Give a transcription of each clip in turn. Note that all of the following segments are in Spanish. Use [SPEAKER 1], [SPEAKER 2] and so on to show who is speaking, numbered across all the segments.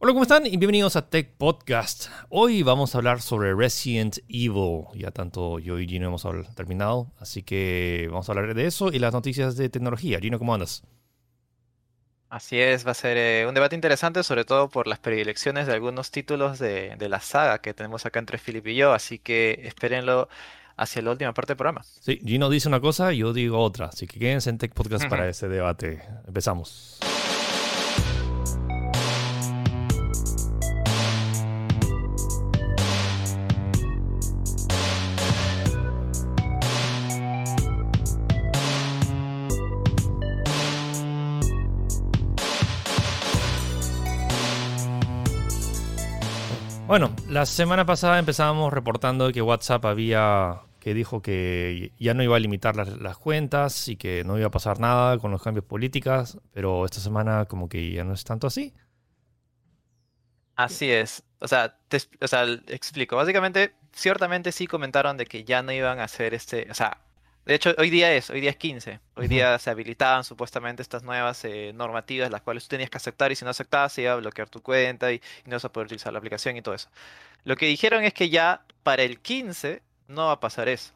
[SPEAKER 1] Hola, ¿cómo están? Y bienvenidos a Tech Podcast. Hoy vamos a hablar sobre Resident Evil. Ya tanto yo y Gino hemos terminado, así que vamos a hablar de eso y las noticias de tecnología. Gino, ¿cómo andas?
[SPEAKER 2] Así es, va a ser eh, un debate interesante, sobre todo por las predilecciones de algunos títulos de, la saga que tenemos acá entre Philip y yo, así que espérenlo hacia la última parte del programa.
[SPEAKER 1] Sí, Gino dice una cosa yo digo otra, así que quédense en Tech Podcast para ese debate. Empezamos. Bueno, la semana pasada empezábamos reportando que WhatsApp había que dijo que ya no iba a limitar las, cuentas y que no iba a pasar nada con los cambios políticos, pero esta semana como que ya no es tanto así.
[SPEAKER 2] Así es. O sea, te, o sea, explico. Básicamente, ciertamente sí comentaron de que ya no iban a hacer este, o sea, de hecho, hoy día es, hoy día es 15. Hoy día se habilitaban supuestamente estas nuevas eh, normativas, las cuales tú tenías que aceptar y si no aceptabas se iba a bloquear tu cuenta y, no vas a poder utilizar la aplicación y todo eso. Lo que dijeron es que ya para el 15 no va a pasar eso.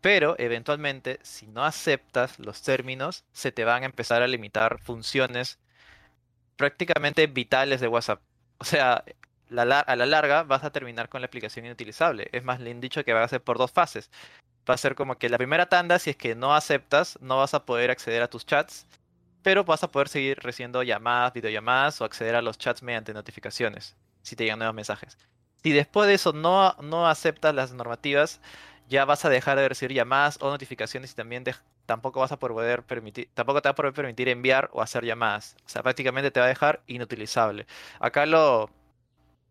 [SPEAKER 2] Pero eventualmente, si no aceptas los términos, se te van a empezar a limitar funciones prácticamente vitales de WhatsApp. O sea, a la larga vas a terminar con la aplicación inutilizable. Es más, le han dicho que va a ser por dos fases va a ser como que la primera tanda, si es que no aceptas, no vas a poder acceder a tus chats, pero vas a poder seguir recibiendo llamadas, videollamadas o acceder a los chats mediante notificaciones, si te llegan nuevos mensajes. Si después de eso no, no aceptas las normativas, ya vas a dejar de recibir llamadas o notificaciones y también tampoco vas a poder permitir, tampoco te va a poder permitir enviar o hacer llamadas. O sea, prácticamente te va a dejar inutilizable. Acá lo,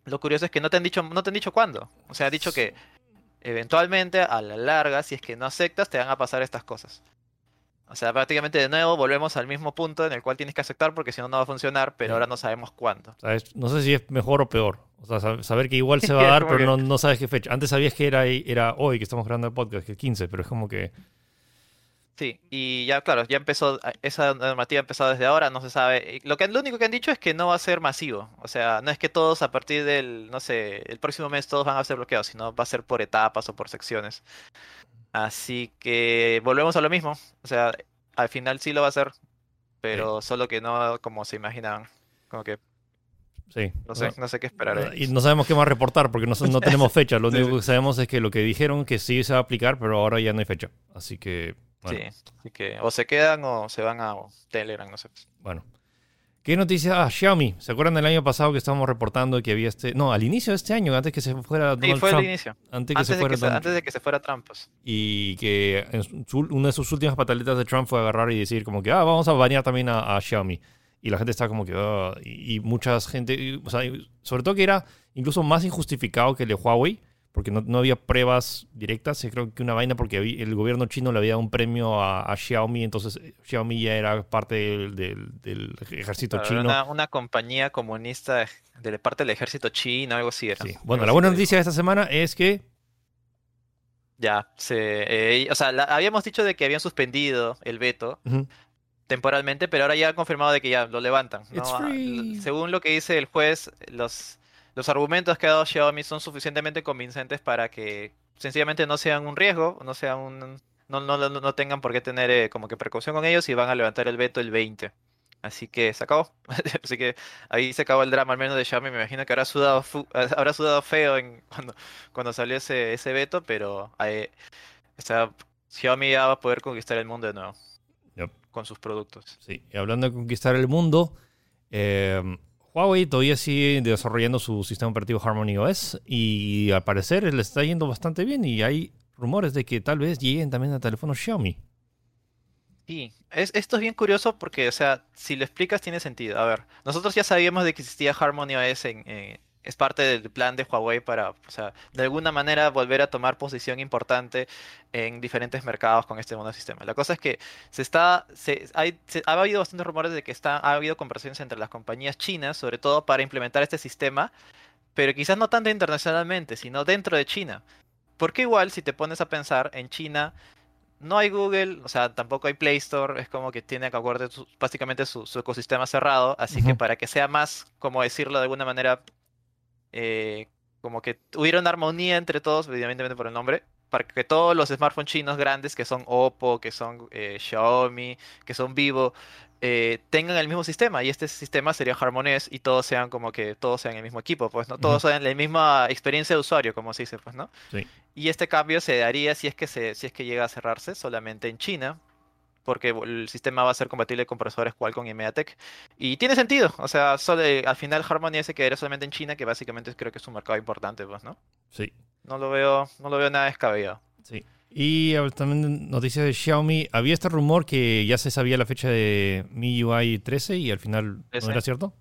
[SPEAKER 2] lo curioso es que no te han dicho, no te han dicho cuándo. O sea, han dicho que eventualmente, a la larga, si es que no aceptas, te van a pasar estas cosas. O sea, prácticamente de nuevo volvemos al mismo punto en el cual tienes que aceptar porque si no, no va a funcionar, pero ahora no sabemos cuándo.
[SPEAKER 1] No sé si es mejor o peor. O sea, saber que igual se va a dar, pero no, no, sabes qué fecha. Antes sabías que era, era hoy que estamos grabando el podcast, que es 15, pero es como que
[SPEAKER 2] Sí, y ya claro, ya empezó, esa normativa ha empezado desde ahora, no se sabe. Lo, que, lo único que han dicho es que no va a ser masivo. O sea, no es que todos a partir del, no sé, el próximo mes todos van a ser bloqueados, sino va a ser por etapas o por secciones. Así que volvemos a lo mismo. O sea, al final sí lo va a hacer, pero solo que no como se imaginaban. Como que
[SPEAKER 1] Sí.
[SPEAKER 2] No sé, no sé qué esperar.
[SPEAKER 1] Y no sabemos qué más reportar porque no, no tenemos fecha. Lo único que sabemos es que lo que dijeron que sí se va a aplicar, pero ahora ya no hay fecha. Así que
[SPEAKER 2] Sí, así que o se quedan o se van a Telegram, no sé.
[SPEAKER 1] Bueno. ¿Qué noticia? Ah, Xiaomi. ¿Se acuerdan del año pasado que estábamos reportando que había este... No, al inicio de este año, antes que se fuera
[SPEAKER 2] Donald sí, fue al inicio.
[SPEAKER 1] Antes, que se fuera
[SPEAKER 2] de que antes de que se fuera Trump. Pues.
[SPEAKER 1] Y que una de sus últimas pataletas de Trump fue agarrar y decir como que, ah, vamos a banear también a, Xiaomi. Y la gente está como que, ah", y, y, mucha gente, o sea, sobre todo que era incluso más injustificado que el de Huawei, porque no, había pruebas directas, creo que una vaina porque el gobierno chino le había dado un premio a, Xiaomi, entonces eh, Xiaomi ya era parte del, ejército chino.
[SPEAKER 2] Una, una, compañía comunista de parte del ejército chino, algo así era.
[SPEAKER 1] Bueno, la buena noticia de esta semana es que...
[SPEAKER 2] Ya, se, eh, o sea, habíamos dicho de que habían suspendido el veto. temporalmente, pero ahora ya han confirmado de que ya lo levantan. Según lo que dice el juez, los los argumentos que ha dado Xiaomi son suficientemente convincentes para que sencillamente no sean un riesgo, no sean un, no, no, no tengan por qué tener eh, como que precaución con ellos y van a levantar el veto el 20. Así que se acabó. Así que ahí se acabó el drama, al menos de Xiaomi. Me imagino que habrá sudado, habrá sudado feo en, cuando, cuando salió ese, ese veto, pero eh, Xiaomi ya va a poder conquistar el mundo de nuevo con sus productos.
[SPEAKER 1] Sí, y hablando de conquistar el mundo, eh, Huawei todavía sigue desarrollando su sistema operativo Harmony OS y al parecer le está yendo bastante bien y hay rumores de que tal vez lleguen también a teléfonos Xiaomi.
[SPEAKER 2] Sí, es, esto es bien curioso porque, o sea, si lo explicas tiene sentido. A ver, nosotros ya sabíamos de que existía Harmony OS en, es parte del plan de Huawei para, o sea, de alguna manera volver a tomar posición importante en diferentes mercados con este nuevo sistema. La cosa es que se está, se, hay, ha habido bastantes rumores de que está, ha habido conversaciones entre las compañías chinas, sobre todo para implementar este sistema, pero quizás no tanto internacionalmente, sino dentro de China. Porque igual, si te pones a pensar, en China no hay Google, o sea, tampoco hay Play Store, es como que tiene que acordar básicamente su, ecosistema cerrado, así que para que sea más, como decirlo de alguna manera, eh, como que hubiera una armonía entre todos, evidentemente por el nombre, para que todos los smartphones chinos grandes, que son Oppo, que son eh, Xiaomi, que son Vivo, eh, tengan el mismo sistema y este sistema sería Harmonés y todos sean como que todos sean el mismo equipo, pues, ¿no? Todos sean la misma experiencia de usuario, como se dice, pues, ¿no?
[SPEAKER 1] Sí.
[SPEAKER 2] Y este cambio se daría si es que se, si es que llega a cerrarse solamente en China, porque el sistema va a ser compatible con procesadores Qualcomm y MediaTek. Y tiene sentido, o sea, solo, al final Harmony se quedaría solamente en China, que básicamente creo que es un mercado importante, pues, ¿no?
[SPEAKER 1] Sí.
[SPEAKER 2] No lo veo, no lo veo nada descabellado.
[SPEAKER 1] Sí. Y también noticias de Xiaomi. Había este rumor que ya se sabía la fecha de MIUI 13 y al final no era cierto.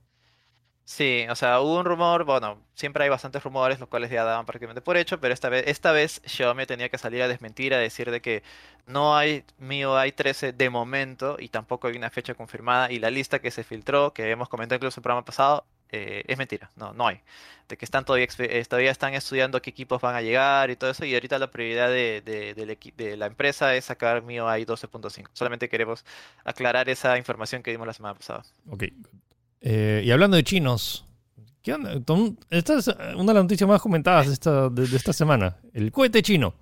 [SPEAKER 2] Sí, o sea, hubo un rumor, bueno, siempre hay bastantes rumores, los cuales ya daban prácticamente por hecho, pero esta vez, esta vez Xiaomi tenía que salir a desmentir, a decir de que no hay MIUI 13 de momento y tampoco hay una fecha confirmada y la lista que se filtró, que hemos comentado incluso en el programa pasado, eh, es mentira, no, no hay. De que están todavía, eh, todavía están estudiando qué equipos van a llegar y todo eso, y ahorita la prioridad de, de, la empresa es sacar MIUI 12.5. Solamente queremos aclarar esa información que dimos la semana pasada.
[SPEAKER 1] Ok. Eh, y hablando de chinos. Esta es una de las noticias más comentadas de esta, de, esta semana. El cohete chino.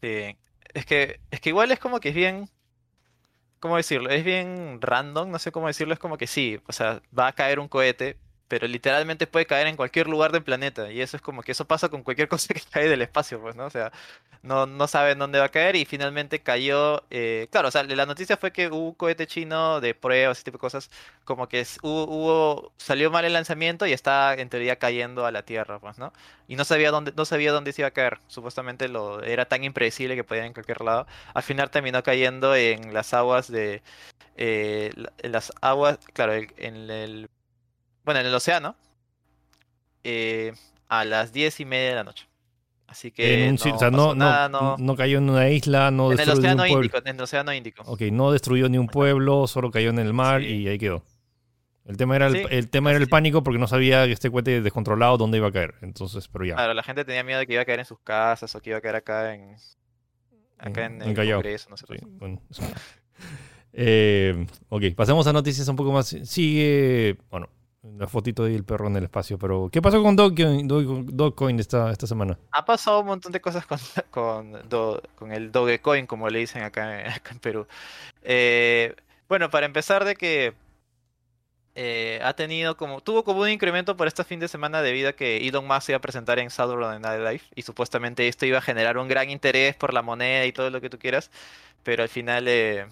[SPEAKER 2] Sí. Es que, es que igual es como que es bien ¿cómo decirlo? Es bien random, no sé cómo decirlo, es como que sí, o sea, va a caer un cohete, pero literalmente puede caer en cualquier lugar del planeta. Y eso es como que eso pasa con cualquier cosa que cae del espacio, pues, ¿no? O sea, no, no saben dónde va a caer y finalmente cayó. Eh, claro, o sea, la noticia fue que hubo un cohete chino de pruebas, ese tipo de cosas, como que hubo, salió mal el lanzamiento y está en teoría cayendo a la Tierra, pues, ¿no? Y no sabía dónde, no sabía dónde se iba a caer. Supuestamente lo, era tan impredecible que podía ir en cualquier lado. Al final terminó cayendo en las aguas de. Eh, en las aguas, claro, en el bueno, en el océano, eh, a las diez y media de la noche. Así que
[SPEAKER 1] no, no, no, cayó en una isla, no
[SPEAKER 2] en el océano Índico, en el océano Índico.
[SPEAKER 1] Ok, no destruyó ni un pueblo, solo cayó en el mar y ahí quedó. El tema era el, tema era el pánico porque no sabía que este cohete descontrolado dónde iba a caer. Entonces, pero ya.
[SPEAKER 2] Claro, la gente tenía miedo de que iba a caer en sus casas o que iba a caer acá en acá en, el Congreso, no sé.
[SPEAKER 1] eh, ok, pasemos a noticias un poco más. Sigue, bueno, la fotito del perro en el espacio, pero ¿qué pasó con Dogecoin, esta, esta semana?
[SPEAKER 2] Ha pasado un montón de cosas con, con, el Dogecoin, como le dicen acá, en Perú. Eh, bueno, para empezar de que eh, ha tenido como, tuvo como un incremento por este fin de semana debido a que Elon Musk iba a presentar en Saturday Night Live y supuestamente esto iba a generar un gran interés por la moneda y todo lo que tú quieras, pero al final eh,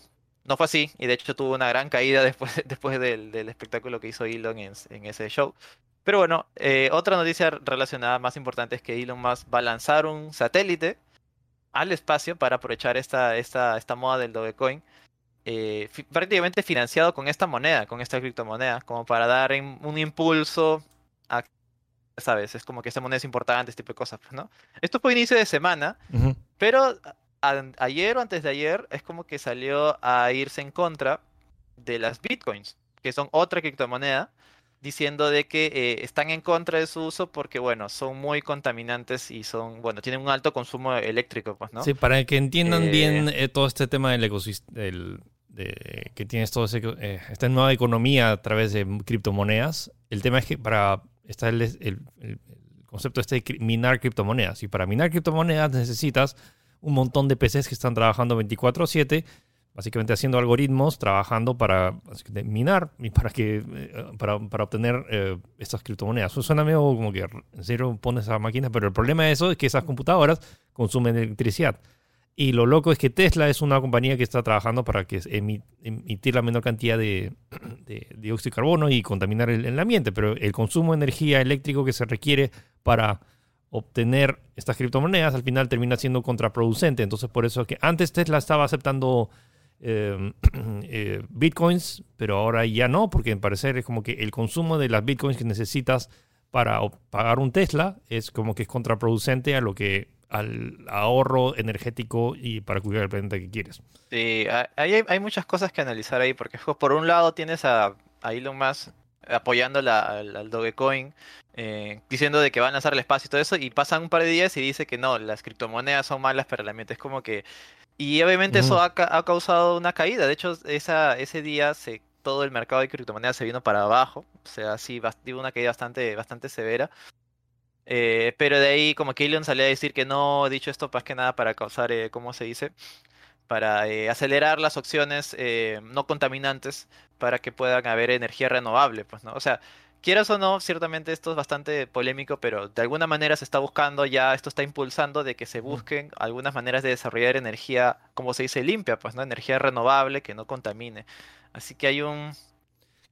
[SPEAKER 2] no fue así, y de hecho tuvo una gran caída después, después del, espectáculo que hizo Elon en, ese show. Pero bueno, eh, otra noticia relacionada más importante es que Elon Musk va a lanzar un satélite al espacio para aprovechar esta, esta, esta moda del Dogecoin, eh, prácticamente financiado con esta moneda, con esta criptomoneda, como para dar un impulso a, ¿sabes? Es como que esta moneda es importante, este tipo de cosas, pues, ¿no? Esto fue inicio de semana, pero ayer o antes de ayer es como que salió a irse en contra de las bitcoins, que son otra criptomoneda, diciendo de que eh, están en contra de su uso porque, bueno, son muy contaminantes y son, bueno, tienen un alto consumo eléctrico, pues, ¿no?
[SPEAKER 1] Sí, para que entiendan bien eh, eh, todo este tema del ecosistema, de, que tienes todo esta nueva economía a través de criptomonedas, el tema es que para, está el, el concepto este de minar criptomonedas, y para minar criptomonedas necesitas un montón de PCs que están trabajando 24/7, básicamente haciendo algoritmos, trabajando para minar y para, que, eh, para, para obtener eh, estas criptomonedas. Suena medio como que en serio pones esa máquina, pero el problema de eso es que esas computadoras consumen electricidad. Y lo loco es que Tesla es una compañía que está trabajando para que emitir la menor cantidad de, de dióxido de carbono y contaminar el, el, ambiente, pero el consumo de energía eléctrico que se requiere para obtener estas criptomonedas al final termina siendo contraproducente. Entonces, por eso que antes Tesla estaba aceptando em, eh, bitcoins, pero ahora ya no, porque en parecer es como que el consumo de las bitcoins que necesitas para pagar un Tesla es como que es contraproducente a lo que al ahorro energético y para cuidar el planeta que quieres.
[SPEAKER 2] Sí, hay, hay muchas cosas que analizar ahí, porque por un lado tienes a Elon Musk apoyando al, Dogecoin, eh, diciendo de que van a lanzar el espacio y todo eso, y pasan un par de días y dice que no, las criptomonedas son malas para el ambiente. Es como que Y obviamente eso ha, ha causado una caída. De hecho, esa, ese día se, todo el mercado de criptomonedas se vino para abajo. O sea, sí, tuvo una caída bastante, bastante severa. Eh, pero de ahí como que Elon salió a decir que no, dicho esto más que nada para causar, eh, ¿cómo se dice? Para eh, acelerar las opciones eh, no contaminantes para que puedan haber energía renovable, pues, ¿no? O sea, quieras o no, ciertamente esto es bastante polémico, pero de alguna manera se está buscando ya, esto está impulsando de que se busquen algunas maneras de desarrollar energía, como se dice, limpia, pues, ¿no? Energía renovable que no contamine. Así que hay un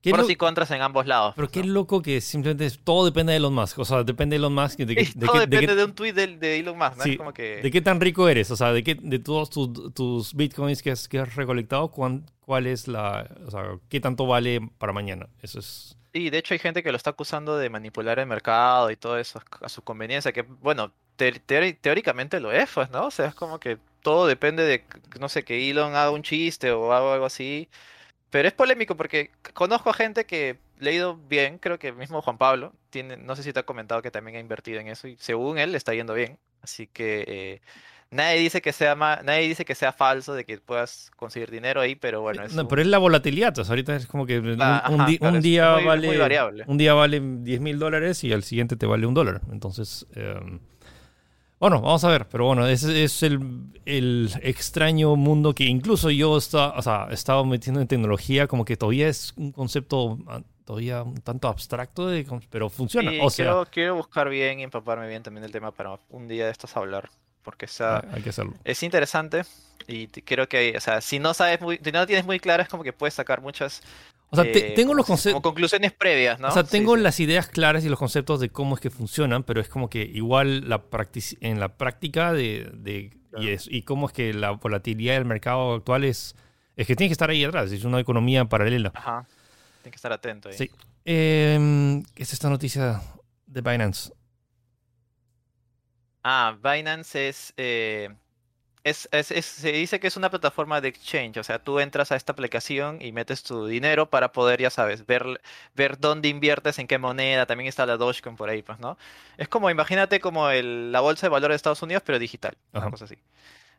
[SPEAKER 2] pros
[SPEAKER 1] lo-
[SPEAKER 2] y contras en ambos lados.
[SPEAKER 1] pero
[SPEAKER 2] pues,
[SPEAKER 1] qué loco que simplemente es- todo depende de Elon Musk. O sea, depende de Elon Musk. De, que-
[SPEAKER 2] Sí,
[SPEAKER 1] de
[SPEAKER 2] todo
[SPEAKER 1] que- de
[SPEAKER 2] depende
[SPEAKER 1] que-
[SPEAKER 2] de un tweet de, de Elon Musk, ¿no?
[SPEAKER 1] Sí,
[SPEAKER 2] Es como que...
[SPEAKER 1] ¿De qué tan rico eres? O sea, de, qué, de todos tus, tus bitcoins que has, que has recolectado, ¿cuán- ¿cuál es la. O sea, qué tanto vale para mañana? Eso es.
[SPEAKER 2] Sí, de hecho hay gente que lo está acusando de manipular el mercado y todo eso a su conveniencia, que bueno, teóricamente lo es, pues, ¿no? O sea, es como que todo depende de, no sé, que Elon haga un chiste o haga algo así. Pero es polémico porque conozco a gente que ha ido bien, creo que mismo Juan Pablo, tiene, no sé si te ha comentado que también ha invertido en eso y según él le está yendo bien. Así que eh, nadie dice que sea ma- nadie dice que sea falso de que puedas conseguir dinero ahí, pero bueno, es
[SPEAKER 1] No,
[SPEAKER 2] un-
[SPEAKER 1] pero es la volatilidad. O sea, ahorita es como que un,
[SPEAKER 2] Ah,
[SPEAKER 1] un
[SPEAKER 2] ajá,
[SPEAKER 1] di-
[SPEAKER 2] claro,
[SPEAKER 1] un
[SPEAKER 2] es
[SPEAKER 1] día
[SPEAKER 2] muy- muy
[SPEAKER 1] vale.
[SPEAKER 2] variable.
[SPEAKER 1] Un día vale 10 mil dólares y al siguiente te vale un dólar. Entonces. eh, bueno, vamos a ver. Pero bueno, ese es el, el extraño mundo que incluso yo está, o sea, he estado metiendo en tecnología, como que todavía es un concepto ah, todavía un tanto abstracto, de, pero funciona.
[SPEAKER 2] Sí,
[SPEAKER 1] o sea,
[SPEAKER 2] quiero, quiero buscar bien y empaparme bien también del tema para un día de estos hablar, porque o sea,
[SPEAKER 1] hay que hacerlo.
[SPEAKER 2] es interesante y creo que, o sea, si no sabes muy, si no lo tienes muy claro, es como que puedes sacar muchas
[SPEAKER 1] O sea,
[SPEAKER 2] eh,
[SPEAKER 1] tengo
[SPEAKER 2] como
[SPEAKER 1] los conceptos.
[SPEAKER 2] conclusiones previas, ¿no?
[SPEAKER 1] O sea, tengo
[SPEAKER 2] sí.
[SPEAKER 1] las ideas claras y los conceptos de cómo es que funcionan, pero es como que igual la en la práctica de, de-
[SPEAKER 2] Claro.
[SPEAKER 1] y, es- y cómo es que la volatilidad del mercado actual es, es que tiene que estar ahí atrás, es una economía paralela.
[SPEAKER 2] Ajá. Tienes que estar atento ahí.
[SPEAKER 1] Sí. Eh, ¿Qué es esta noticia de Binance?
[SPEAKER 2] Ah, Binance es, eh, es, es- es- se dice que es una plataforma de exchange, o sea, tú entras a esta aplicación y metes tu dinero para poder, ya sabes, ver, ver dónde inviertes, en qué moneda, también está la Dogecoin por ahí, pues, ¿no? Es como, imagínate como el- la bolsa de valores de Estados Unidos, pero digital, una
[SPEAKER 1] Ajá.
[SPEAKER 2] cosa así.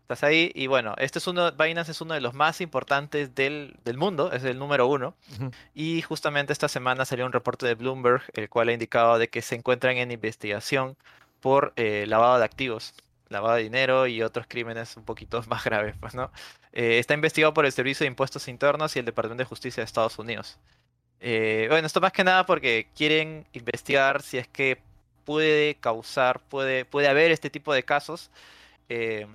[SPEAKER 2] Estás ahí y bueno, este es uno, Binance es uno de los más importantes del, del mundo, es el número uno. Y justamente esta semana salió un reporte de Bloomberg, el cual ha indicado de que se encuentran en investigación por eh, lavado de activos, lavado de dinero y otros crímenes un poquito más graves, pues, ¿no? Eh, está investigado por el Servicio de Impuestos Internos y el Departamento de Justicia de Estados Unidos. Eh, bueno, esto más que nada porque quieren investigar si es que puede causar, puede, puede haber este tipo de casos, eh,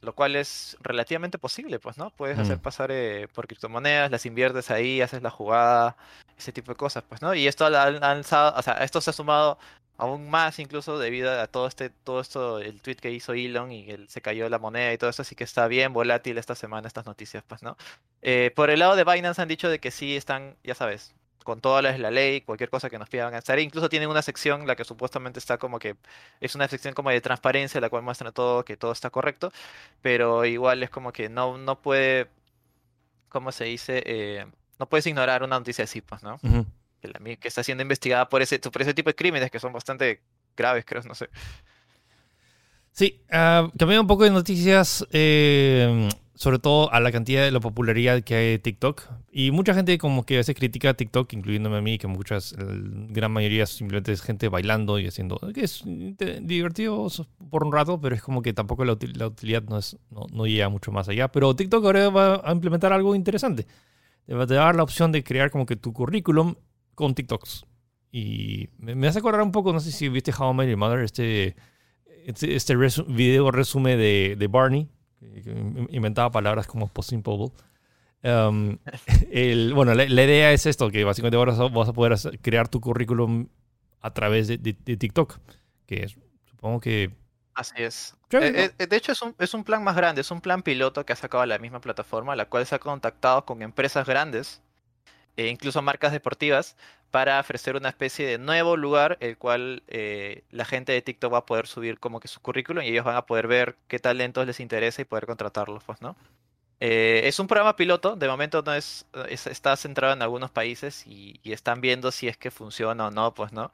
[SPEAKER 2] lo cual es relativamente posible, pues, ¿no? Puedes hacer
[SPEAKER 1] Mm.
[SPEAKER 2] pasar eh, por criptomonedas, las inviertes ahí, haces la jugada, ese tipo de cosas, pues, ¿no? Y esto ha ha alzado, o sea, esto se ha sumado aún más incluso debido a todo este, todo esto, el tweet que hizo Elon y que se cayó la moneda y todo eso, así que está bien volátil esta semana estas noticias, pues, ¿no? Eh, por el lado de Binance han dicho de que sí están, ya sabes, con toda la, la ley, cualquier cosa que nos pidan hacer. Incluso tienen una sección, la que supuestamente está como que es una sección como de transparencia, la cual muestra todo, que todo está correcto, pero igual es como que no, no puede, ¿cómo se dice? Eh, no puedes ignorar una noticia así, pues, ¿no? Que, la está siendo investigada por ese, por ese tipo de crímenes que son bastante graves, creo, no sé.
[SPEAKER 1] Sí, ah, cambiando un poco de noticias, eh, sobre todo a la cantidad de la popularidad que hay de TikTok. Y mucha gente como que a veces critica TikTok, incluyéndome a mí, que muchas, el- gran mayoría simplemente es gente bailando y haciendo, que es divertido por un rato, pero es como que tampoco la, la utilidad no, es, no, no llega mucho más allá. Pero TikTok ahora va a implementar algo interesante. Te va a dar la opción de crear como que tu currículum con TikToks. Y me, me hace acordar un poco, no sé si viste How I Met Your Mother, este, este, este resu- video resumen de, de Barney, que que in- inventaba palabras como Post Simple. Um, el, bueno, la, la idea es esto, que básicamente ahora vas a- poder hacer- crear tu currículum a través de, de- de TikTok, que es, supongo que...
[SPEAKER 2] Así es. Eh, eh, de hecho, es un, es un plan más grande, es un plan piloto que ha sacado la misma plataforma, la cual se ha contactado con empresas grandes, e incluso marcas deportivas, para ofrecer una especie de nuevo lugar, el cual eh, la gente de TikTok va a poder subir como que su currículum y ellos van a poder ver qué talentos les interesa y poder contratarlos, pues, ¿no? Eh, es un programa piloto, de momento no es, es- está centrado en algunos países y, están viendo si es que funciona o no, pues, ¿no?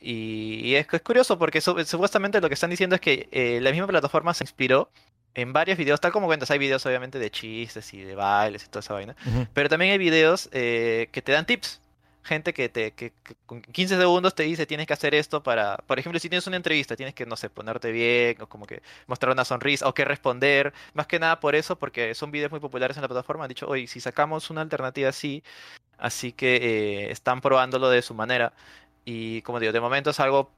[SPEAKER 2] Y, y es, curioso porque su- supuestamente lo que están diciendo es que eh, la misma plataforma se inspiró en varios videos, tal como cuentas, hay videos obviamente de chistes y de bailes y toda esa vaina, pero también hay videos eh, que te dan tips. Gente que te que, que con 15 segundos te dice tienes que hacer esto para, por ejemplo, si tienes una entrevista, tienes que, no sé, ponerte bien o como que mostrar una sonrisa o qué responder. Más que nada por eso, porque son videos muy populares en la plataforma. Han dicho, oye, si sacamos una alternativa así, así que eh, están probándolo de su manera. Y como digo, de momento es algo,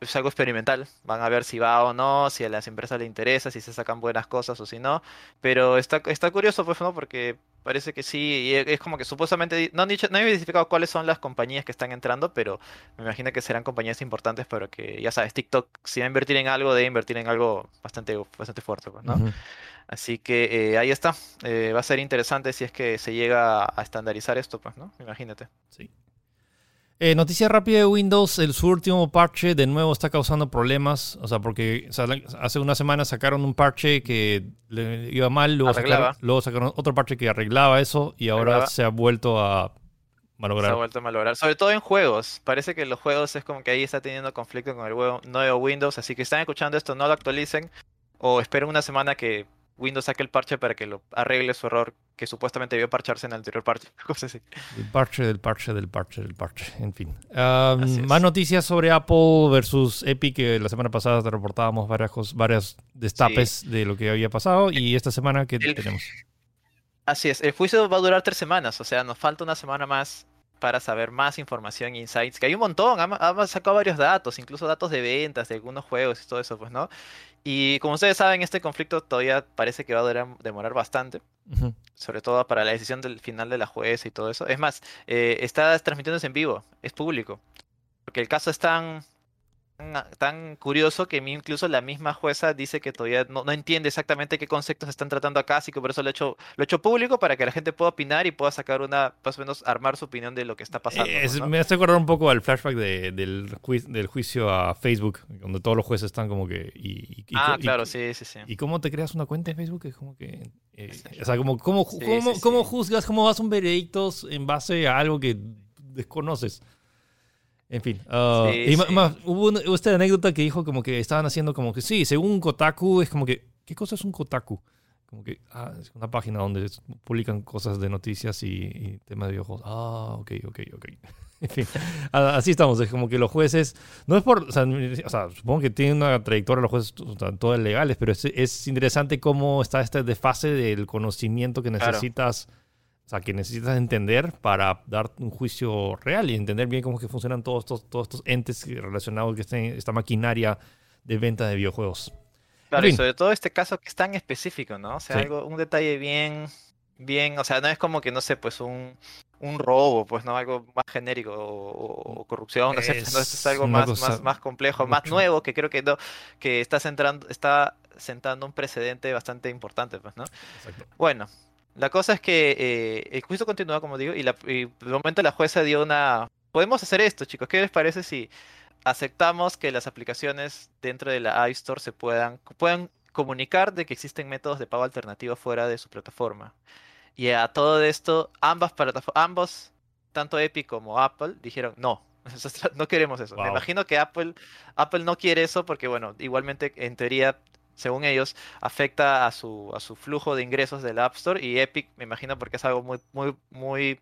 [SPEAKER 2] es algo experimental. Van a ver si va o no, si a las empresas les interesa, si se sacan buenas cosas o si no. Pero está, está curioso, pues, ¿no? Porque parece que sí, y e- es como que supuestamente no han dicho, no han identificado cuáles son las compañías que están entrando, pero me imagino que serán compañías importantes, pero que ya sabes, TikTok, si va a invertir en algo, debe invertir en algo bastante, bastante fuerte, pues, ¿no?
[SPEAKER 1] Ujú.
[SPEAKER 2] Así que eh, ahí está. Eh, va a ser interesante si es que se llega a estandarizar esto, pues, ¿no? Imagínate.
[SPEAKER 1] Sí. Eh, noticia rápida de Windows, el, su último parche de nuevo está causando problemas, o sea, porque o sea, la- hace una semana sacaron un parche que le iba mal, luego sacaron, luego sacaron otro parche que arreglaba eso y ahora
[SPEAKER 2] Arreglaba.
[SPEAKER 1] se ha vuelto a
[SPEAKER 2] Se ha
[SPEAKER 1] malograr.
[SPEAKER 2] vuelto a malograr. Sobre todo en juegos. Parece que los juegos es como que ahí está teniendo conflicto con el nuevo Windows. Así que están escuchando esto, no lo actualicen. O esperen una semana que Windows saque el parche para que lo arregle su error que supuestamente debió parcharse en el anterior parche. Cosas así.
[SPEAKER 1] El parche del parche del parche del parche, en fin. Um, más noticias sobre Apple versus Epic, que la semana pasada te reportábamos varias, varias destapes de lo que había pasado y esta semana que
[SPEAKER 2] El-
[SPEAKER 1] tenemos.
[SPEAKER 2] Así es. El juicio va a durar tres semanas. O sea, nos falta una semana más para saber más información, insights. Que hay un montón. Han, han sacado varios datos, incluso datos de ventas de algunos juegos y todo eso, pues, ¿no? Y como ustedes saben, este conflicto todavía parece que va a durar- demorar bastante. Sobre todo para la decisión del final de la jueza y todo eso. Es más, eh, está transmitiéndose en vivo, es público, porque el caso es tan, tan, tan curioso que incluso la misma jueza dice que todavía no, no entiende exactamente qué conceptos están tratando acá, así que por eso lo he hecho, lo he hecho público para que la gente pueda opinar y pueda sacar una, más o menos armar su opinión de lo que está pasando.
[SPEAKER 1] Es-
[SPEAKER 2] ¿no?
[SPEAKER 1] Me hace acordar un poco al flashback de- del, juicio, del juicio a Facebook, donde todos los jueces están como que... Y,
[SPEAKER 2] Ah,
[SPEAKER 1] y-
[SPEAKER 2] claro, sí, sí, sí.
[SPEAKER 1] ¿Y cómo te creas una cuenta en Facebook? Es como que... eh, o sea, como, ¿cómo,
[SPEAKER 2] Sí,
[SPEAKER 1] cómo,
[SPEAKER 2] sí,
[SPEAKER 1] cómo
[SPEAKER 2] sí.
[SPEAKER 1] juzgas, cómo das un veredicto en base a algo que desconoces? En fin.
[SPEAKER 2] Sí,
[SPEAKER 1] y
[SPEAKER 2] sí.
[SPEAKER 1] más, hubo, una- esta anécdota que dijo como que estaban haciendo como que sí, según Kotaku, es como que... ¿Qué cosa es un Kotaku? Como que ah, es una página donde publican cosas de noticias y, y temas de videojuegos. Ah, ok, ok, ok. En fin, así estamos. Es como que los jueces, no es por, o sea, o sea, supongo que tienen una trayectoria los jueces, o sea, todas legales, pero es, es interesante cómo está este desfase del conocimiento que
[SPEAKER 2] Claro.
[SPEAKER 1] O sea, que necesitas entender para dar un juicio real y entender bien cómo es que funcionan todos estos, todos estos entes relacionados que estén, esta maquinaria de venta de videojuegos.
[SPEAKER 2] Claro,
[SPEAKER 1] En
[SPEAKER 2] y
[SPEAKER 1] fin.
[SPEAKER 2] sobre todo este caso que es tan específico, ¿no? O sea,
[SPEAKER 1] Sí.
[SPEAKER 2] algo, un detalle bien, bien, o sea, no es como que, no sé, pues un, un robo, pues, ¿no? Algo más genérico o, o- corrupción, no sé,
[SPEAKER 1] Es
[SPEAKER 2] no, esto es algo más, más, más complejo, más
[SPEAKER 1] mucho-
[SPEAKER 2] nuevo, que creo que no, que está centrando, está sentando un precedente bastante importante, pues, ¿no?
[SPEAKER 1] Exacto.
[SPEAKER 2] Bueno, la cosa es que eh, el juicio continúa, como digo, y, la, y de momento la jueza dio una... Podemos hacer esto, chicos. ¿Qué les parece si aceptamos que las aplicaciones dentro de la App Store se puedan, puedan comunicar de que existen métodos de pago alternativos fuera de su plataforma? Y a todo esto, ambas plataformas, ambos, tanto Epic como Apple, dijeron no. No queremos eso. Me imagino que Apple, Apple no quiere eso porque, bueno, igualmente en teoría según ellos, afecta a su, a su flujo de ingresos del App Store y Epic, me imagino, porque es algo muy, muy, muy...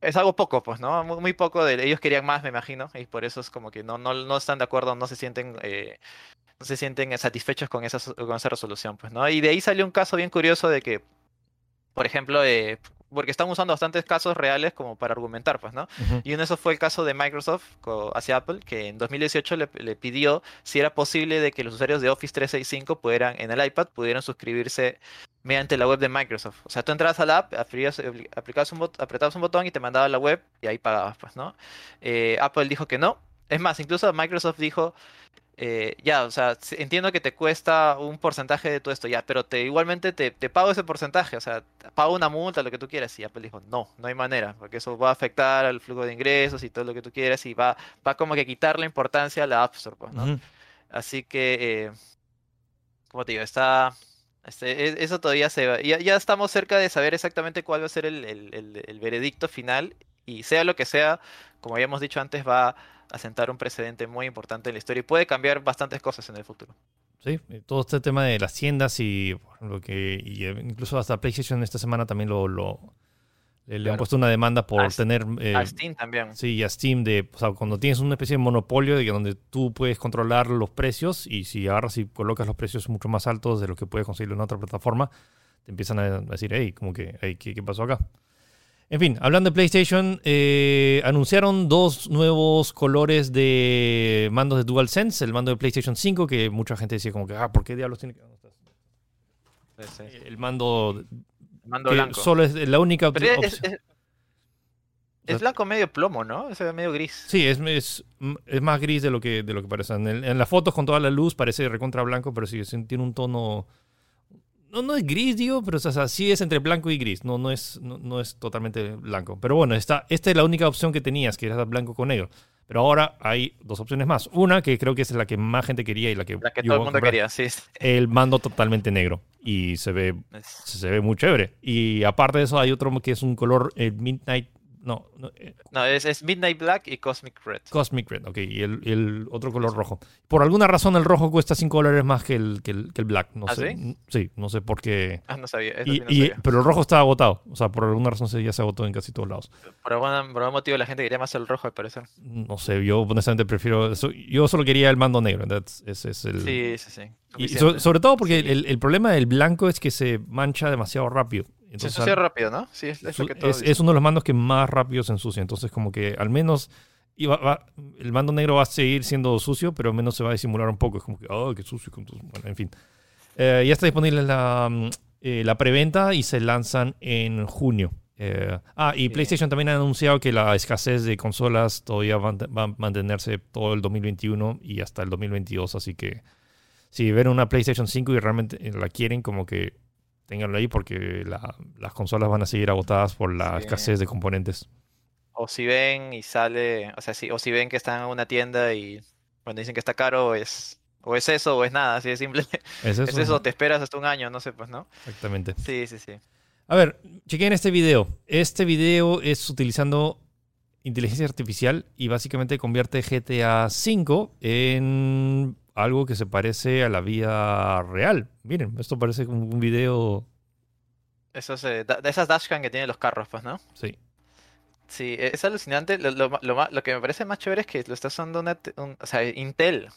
[SPEAKER 2] Es algo poco, pues, ¿no? Muy, muy poco de... Ellos querían más, me imagino, y por eso es como que no, no, no están de acuerdo, no se sienten... eh, no se sienten satisfechos con esa, con esa resolución, pues, ¿no? Y de ahí salió un caso bien curioso de que, por ejemplo, eh, porque están usando bastantes casos reales como para argumentar, pues, ¿no? Y uno de esos fue el caso de Microsoft hacia Apple, que en 2018 le, le pidió si era posible de que los usuarios de Office 365 pudieran, en el iPad, pudieran suscribirse mediante la web de Microsoft. O sea, tú entrabas a la app, aplicabas, aplicabas un bot- apretabas un botón y te mandaba a la web y ahí pagabas, pues, ¿no? Eh, Apple dijo que no. Es más, incluso Microsoft dijo, eh, ya, o sea, entiendo que te cuesta un porcentaje de todo esto, ya, pero te igualmente te, te pago ese porcentaje, o sea, pago una multa, lo que tú quieras. Y Apple dijo, no, no hay manera, porque eso va a afectar al flujo de ingresos y todo lo que tú quieras y va, va como que quitar la importancia a la App Store, pues, ¿no? Así que, eh, como te digo, está, este, e- eso todavía se va, ya, ya estamos cerca de saber exactamente cuál va a ser el, el- el- el veredicto final y sea lo que sea, como habíamos dicho antes, va asentar un precedente muy importante en la historia y puede cambiar bastantes cosas en el futuro.
[SPEAKER 1] Sí, todo este tema de las tiendas y lo que y incluso hasta PlayStation esta semana también lo, lo le, han puesto una demanda por tener
[SPEAKER 2] eh, a Steam también.
[SPEAKER 1] Sí, y a Steam de, o sea, cuando tienes una especie de monopolio de donde tú puedes controlar los precios y si agarras y colocas los precios mucho más altos de lo que puedes conseguir en otra plataforma, te empiezan a decir, hey, como que, hey, ¿qué, ¿qué pasó acá? En fin, hablando de PlayStation, eh, anunciaron dos nuevos colores de mandos de DualSense. El mando de PlayStation 5, que mucha gente decía como que, ah, ¿por qué diablos tiene que...? El mando...
[SPEAKER 2] mando blanco.
[SPEAKER 1] Solo es la única
[SPEAKER 2] opción. Es, blanco medio plomo, ¿no? Es medio gris.
[SPEAKER 1] Sí, es, es, más gris de lo que, de lo que parece. En, en, las fotos con toda la luz parece recontra blanco, pero sí, tiene un tono no, no es gris, digo, pero o sea, sí es entre blanco y gris. No, no, es, no, es totalmente blanco. Pero bueno, esta, esta es la única opción que tenías, que era blanco con negro. Pero ahora hay dos opciones más. Una que creo que es la que más gente quería y la que,
[SPEAKER 2] la que todo el mundo quería, sí.
[SPEAKER 1] El mando totalmente negro. Y se ve, se ve muy chévere. Y aparte de eso, hay otro que es un color el Midnight no, no,
[SPEAKER 2] eh, no es, Midnight Black y Cosmic Red.
[SPEAKER 1] Cosmic Red, ok. Y el, otro color rojo. Por alguna razón el rojo cuesta 5 dólares más que el, que el, Black. No
[SPEAKER 2] ¿Ah,
[SPEAKER 1] sé. Sí? no sé por qué.
[SPEAKER 2] Ah, no sabía.
[SPEAKER 1] Pero el rojo está agotado. O sea, por alguna razón ya se agotó en casi todos lados.
[SPEAKER 2] Por algún, motivo la gente quería más el rojo, al parecer.
[SPEAKER 1] No sé, yo honestamente prefiero. Yo solo quería el mando negro. ese es el...
[SPEAKER 2] Sí, sí, sí.
[SPEAKER 1] Y sobre todo porque el, el problema del blanco es que se mancha demasiado rápido.
[SPEAKER 2] Entonces, se ensucia rápido, ¿no? Sí, es,
[SPEAKER 1] es, uno de los mandos que más rápido se ensucia. Entonces, como que al menos el mando negro va a seguir siendo sucio, pero al menos se va a disimular un poco. Es como que, oh, qué sucio. Bueno, en fin. Eh, ya está disponible la, mm, eh, la preventa y se lanzan en junio. Eh, ah, y PlayStation también ha anunciado que la escasez de consolas todavía va, va, a mantenerse todo el 2021 y hasta el 2022. Así que si ven una PlayStation 5 y realmente la quieren, como que Ténganlo ahí porque las consolas van a seguir agotadas por la escasez de componentes.
[SPEAKER 2] O si ven y sale, o sea, si, o si ven que están en una tienda y cuando dicen que está caro es o es eso o es nada, así de simple. Es eso, es eso te esperas hasta un año, no sé, pues, ¿no?
[SPEAKER 1] Exactamente.
[SPEAKER 2] Sí, sí, sí.
[SPEAKER 1] A ver, chequen este video. Este video es utilizando inteligencia artificial y básicamente convierte GTA V en algo que se parece a la vida real. Miren, esto parece como un video.
[SPEAKER 2] Eso de esas dashcam que tienen los carros, pues, ¿no?
[SPEAKER 1] Sí.
[SPEAKER 2] Sí, e, es alucinante. Lo, lo, que me parece más chévere es que lo está usando una, o sea, Intel.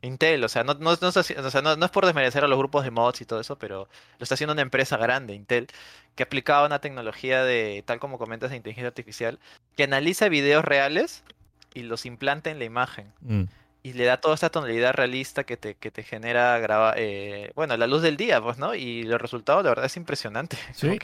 [SPEAKER 2] Intel, o sea, no, no, no, es por desmerecer a los grupos de mods y todo eso, pero lo está haciendo una empresa grande, Intel, que ha aplicado una tecnología de, tal como comentas, de inteligencia artificial, que analiza videos reales y los implanta en la imagen. Mm y le da toda esta tonalidad realista que te, que te genera graba, eh, bueno, la luz del día, pues, ¿no? Y el resultado, la verdad, es impresionante.
[SPEAKER 1] ¿Sí?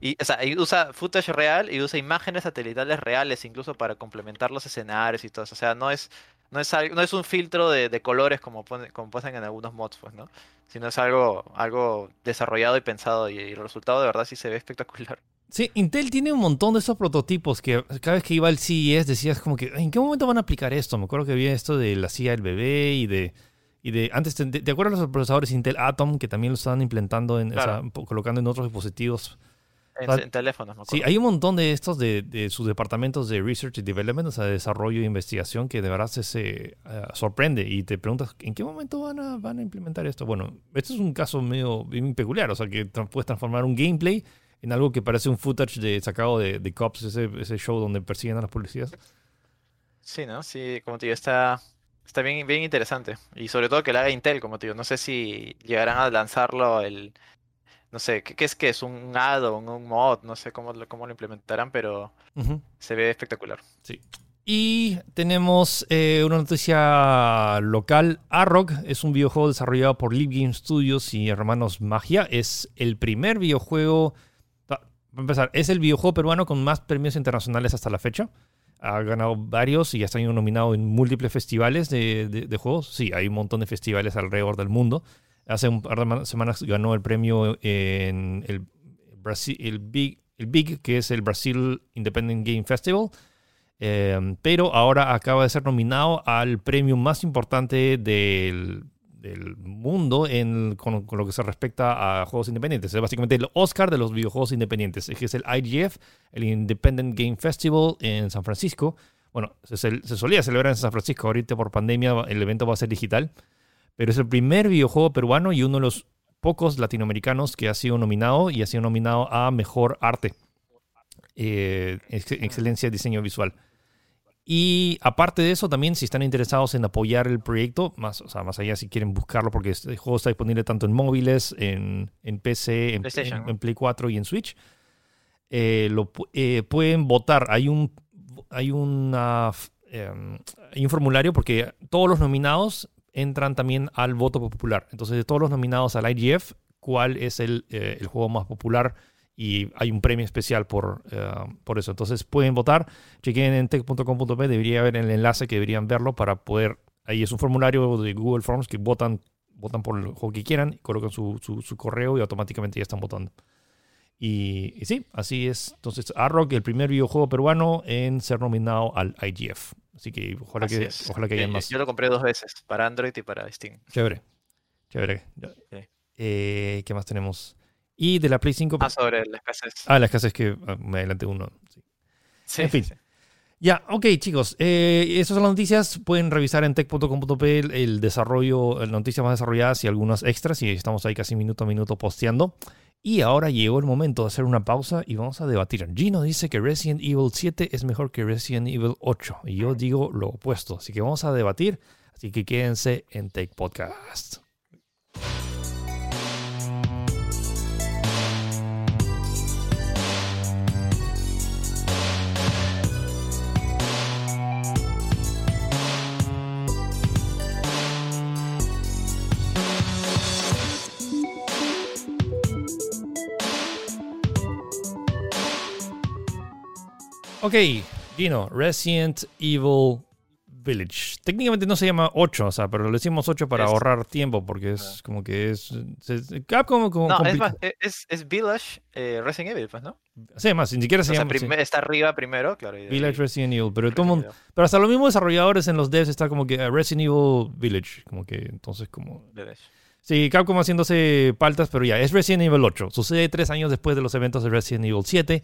[SPEAKER 2] y, o sea, usa footage real y usa imágenes satelitales reales, incluso para complementar los escenarios y todo eso. O sea, no es, no es, no es un filtro de, de colores como, pone, como ponen en algunos mods, pues, ¿no? Sino es algo, algo desarrollado y pensado y el resultado de verdad sí se ve espectacular.
[SPEAKER 1] Sí, Intel tiene un montón de esos prototipos que cada vez que iba al CES decías como que, ¿en qué momento van a aplicar esto? Me acuerdo que había esto de la CIA del bebé y de... Y de antes, ¿te, ¿te acuerdas los procesadores Intel Atom que también lo estaban implementando, en, colocando en otros dispositivos?
[SPEAKER 2] En, teléfonos, me
[SPEAKER 1] Sí, hay un montón de estos de, sus departamentos de Research y Development, o sea, de desarrollo e investigación, que de verdad se, se eh, sorprende y te preguntas, ¿en qué momento van a, van a implementar esto? Bueno, este es un caso medio bien peculiar, o sea, que puedes transformar un gameplay en algo que parece un footage de, sacado de, de Cops, ese, ese, show donde persiguen a las policías.
[SPEAKER 2] Sí, ¿no? Sí, como te digo, está, está bien, bien interesante. Y sobre todo que lo haga Intel, como te digo. No sé si llegarán a lanzarlo el... No sé, ¿qué, es que es? ¿Un add-on, un mod? No sé cómo, cómo lo implementarán, pero se ve espectacular.
[SPEAKER 1] Sí. Y tenemos eh, una noticia local. Arrock es un videojuego desarrollado por Live Game Studios y Hermanos Magia. Es el primer videojuego empezar, es el videojuego peruano con más premios internacionales hasta la fecha. Ha ganado varios y ya está nominado en múltiples festivales de, juegos. Sí, hay un montón de festivales alrededor del mundo. Hace un par de semanas ganó el premio en el, Brasil, el, Big, el Big, que es el Brasil Independent Game Festival. Eh, pero ahora acaba de ser nominado al premio más importante del del mundo en, con, lo que se respecta a juegos independientes. Es básicamente el Oscar de los videojuegos independientes, que es el IGF, el Independent Game Festival en San Francisco. Bueno, se, se solía celebrar en San Francisco, ahorita por pandemia el evento va a ser digital, pero es el primer videojuego peruano y uno de los pocos latinoamericanos que ha sido nominado y ha sido nominado a Mejor Arte, eh, Excelencia de Diseño Visual. Y aparte de eso, también si están interesados en apoyar el proyecto, más, o sea, más allá si quieren buscarlo, porque este juego está disponible tanto en móviles, en, en PC, en, en, Play 4 y en Switch, eh, lo, eh, pueden votar. Hay un, hay, una, em, hay un formulario porque todos los nominados entran también al voto popular. Entonces, de todos los nominados al IGF, ¿cuál es el, eh, el juego más popular? Y hay un premio especial por, eh, por eso. Entonces pueden votar, chequen en tech.com.p, debería haber el enlace que deberían verlo para poder, ahí es un formulario de Google Forms que votan, votan por el juego que quieran, colocan su, su, correo y automáticamente ya están votando. Y, sí, así es. Entonces, Arrock, el primer videojuego peruano en ser nominado al IGF. Así que ojalá, que, ojalá que hayan más.
[SPEAKER 2] Yo lo compré dos veces, para Android y para Steam.
[SPEAKER 1] Chévere. Chévere. Eh, ¿Qué más tenemos? Y de la Play 5.
[SPEAKER 2] Ah, sobre la escasez.
[SPEAKER 1] Ah, la escasez que ah, me adelanté uno. Sí. en fin. Ya, ok, chicos. Eh, esas son las noticias. Pueden revisar en tech.com.p el, desarrollo, las noticias más desarrolladas y algunas extras. Y estamos ahí casi minuto a minuto posteando. Y ahora llegó el momento de hacer una pausa y vamos a debatir. Gino dice que Resident Evil 7 es mejor que Resident Evil 8. Y yo digo lo opuesto. Así que vamos a debatir. Así que quédense en Tech Podcast. Ok, Gino, Resident Evil Village. Técnicamente no se llama 8, o sea, pero le decimos 8 para ahorrar tiempo, porque es como que es. Capcom como.
[SPEAKER 2] No, es, más, es, es, Village eh, Resident Evil, pues, ¿no?
[SPEAKER 1] Sí, más, ni siquiera se llama.
[SPEAKER 2] Sea, Está arriba primero, claro.
[SPEAKER 1] Village Resident Evil, pero, todo mundo, pero hasta los mismos desarrolladores en los devs está como que uh, Resident Evil Village, como que entonces como. Village. Sí, Capcom haciéndose paltas, pero ya, es Resident Evil 8. Sucede tres años después de los eventos de Resident Evil 7.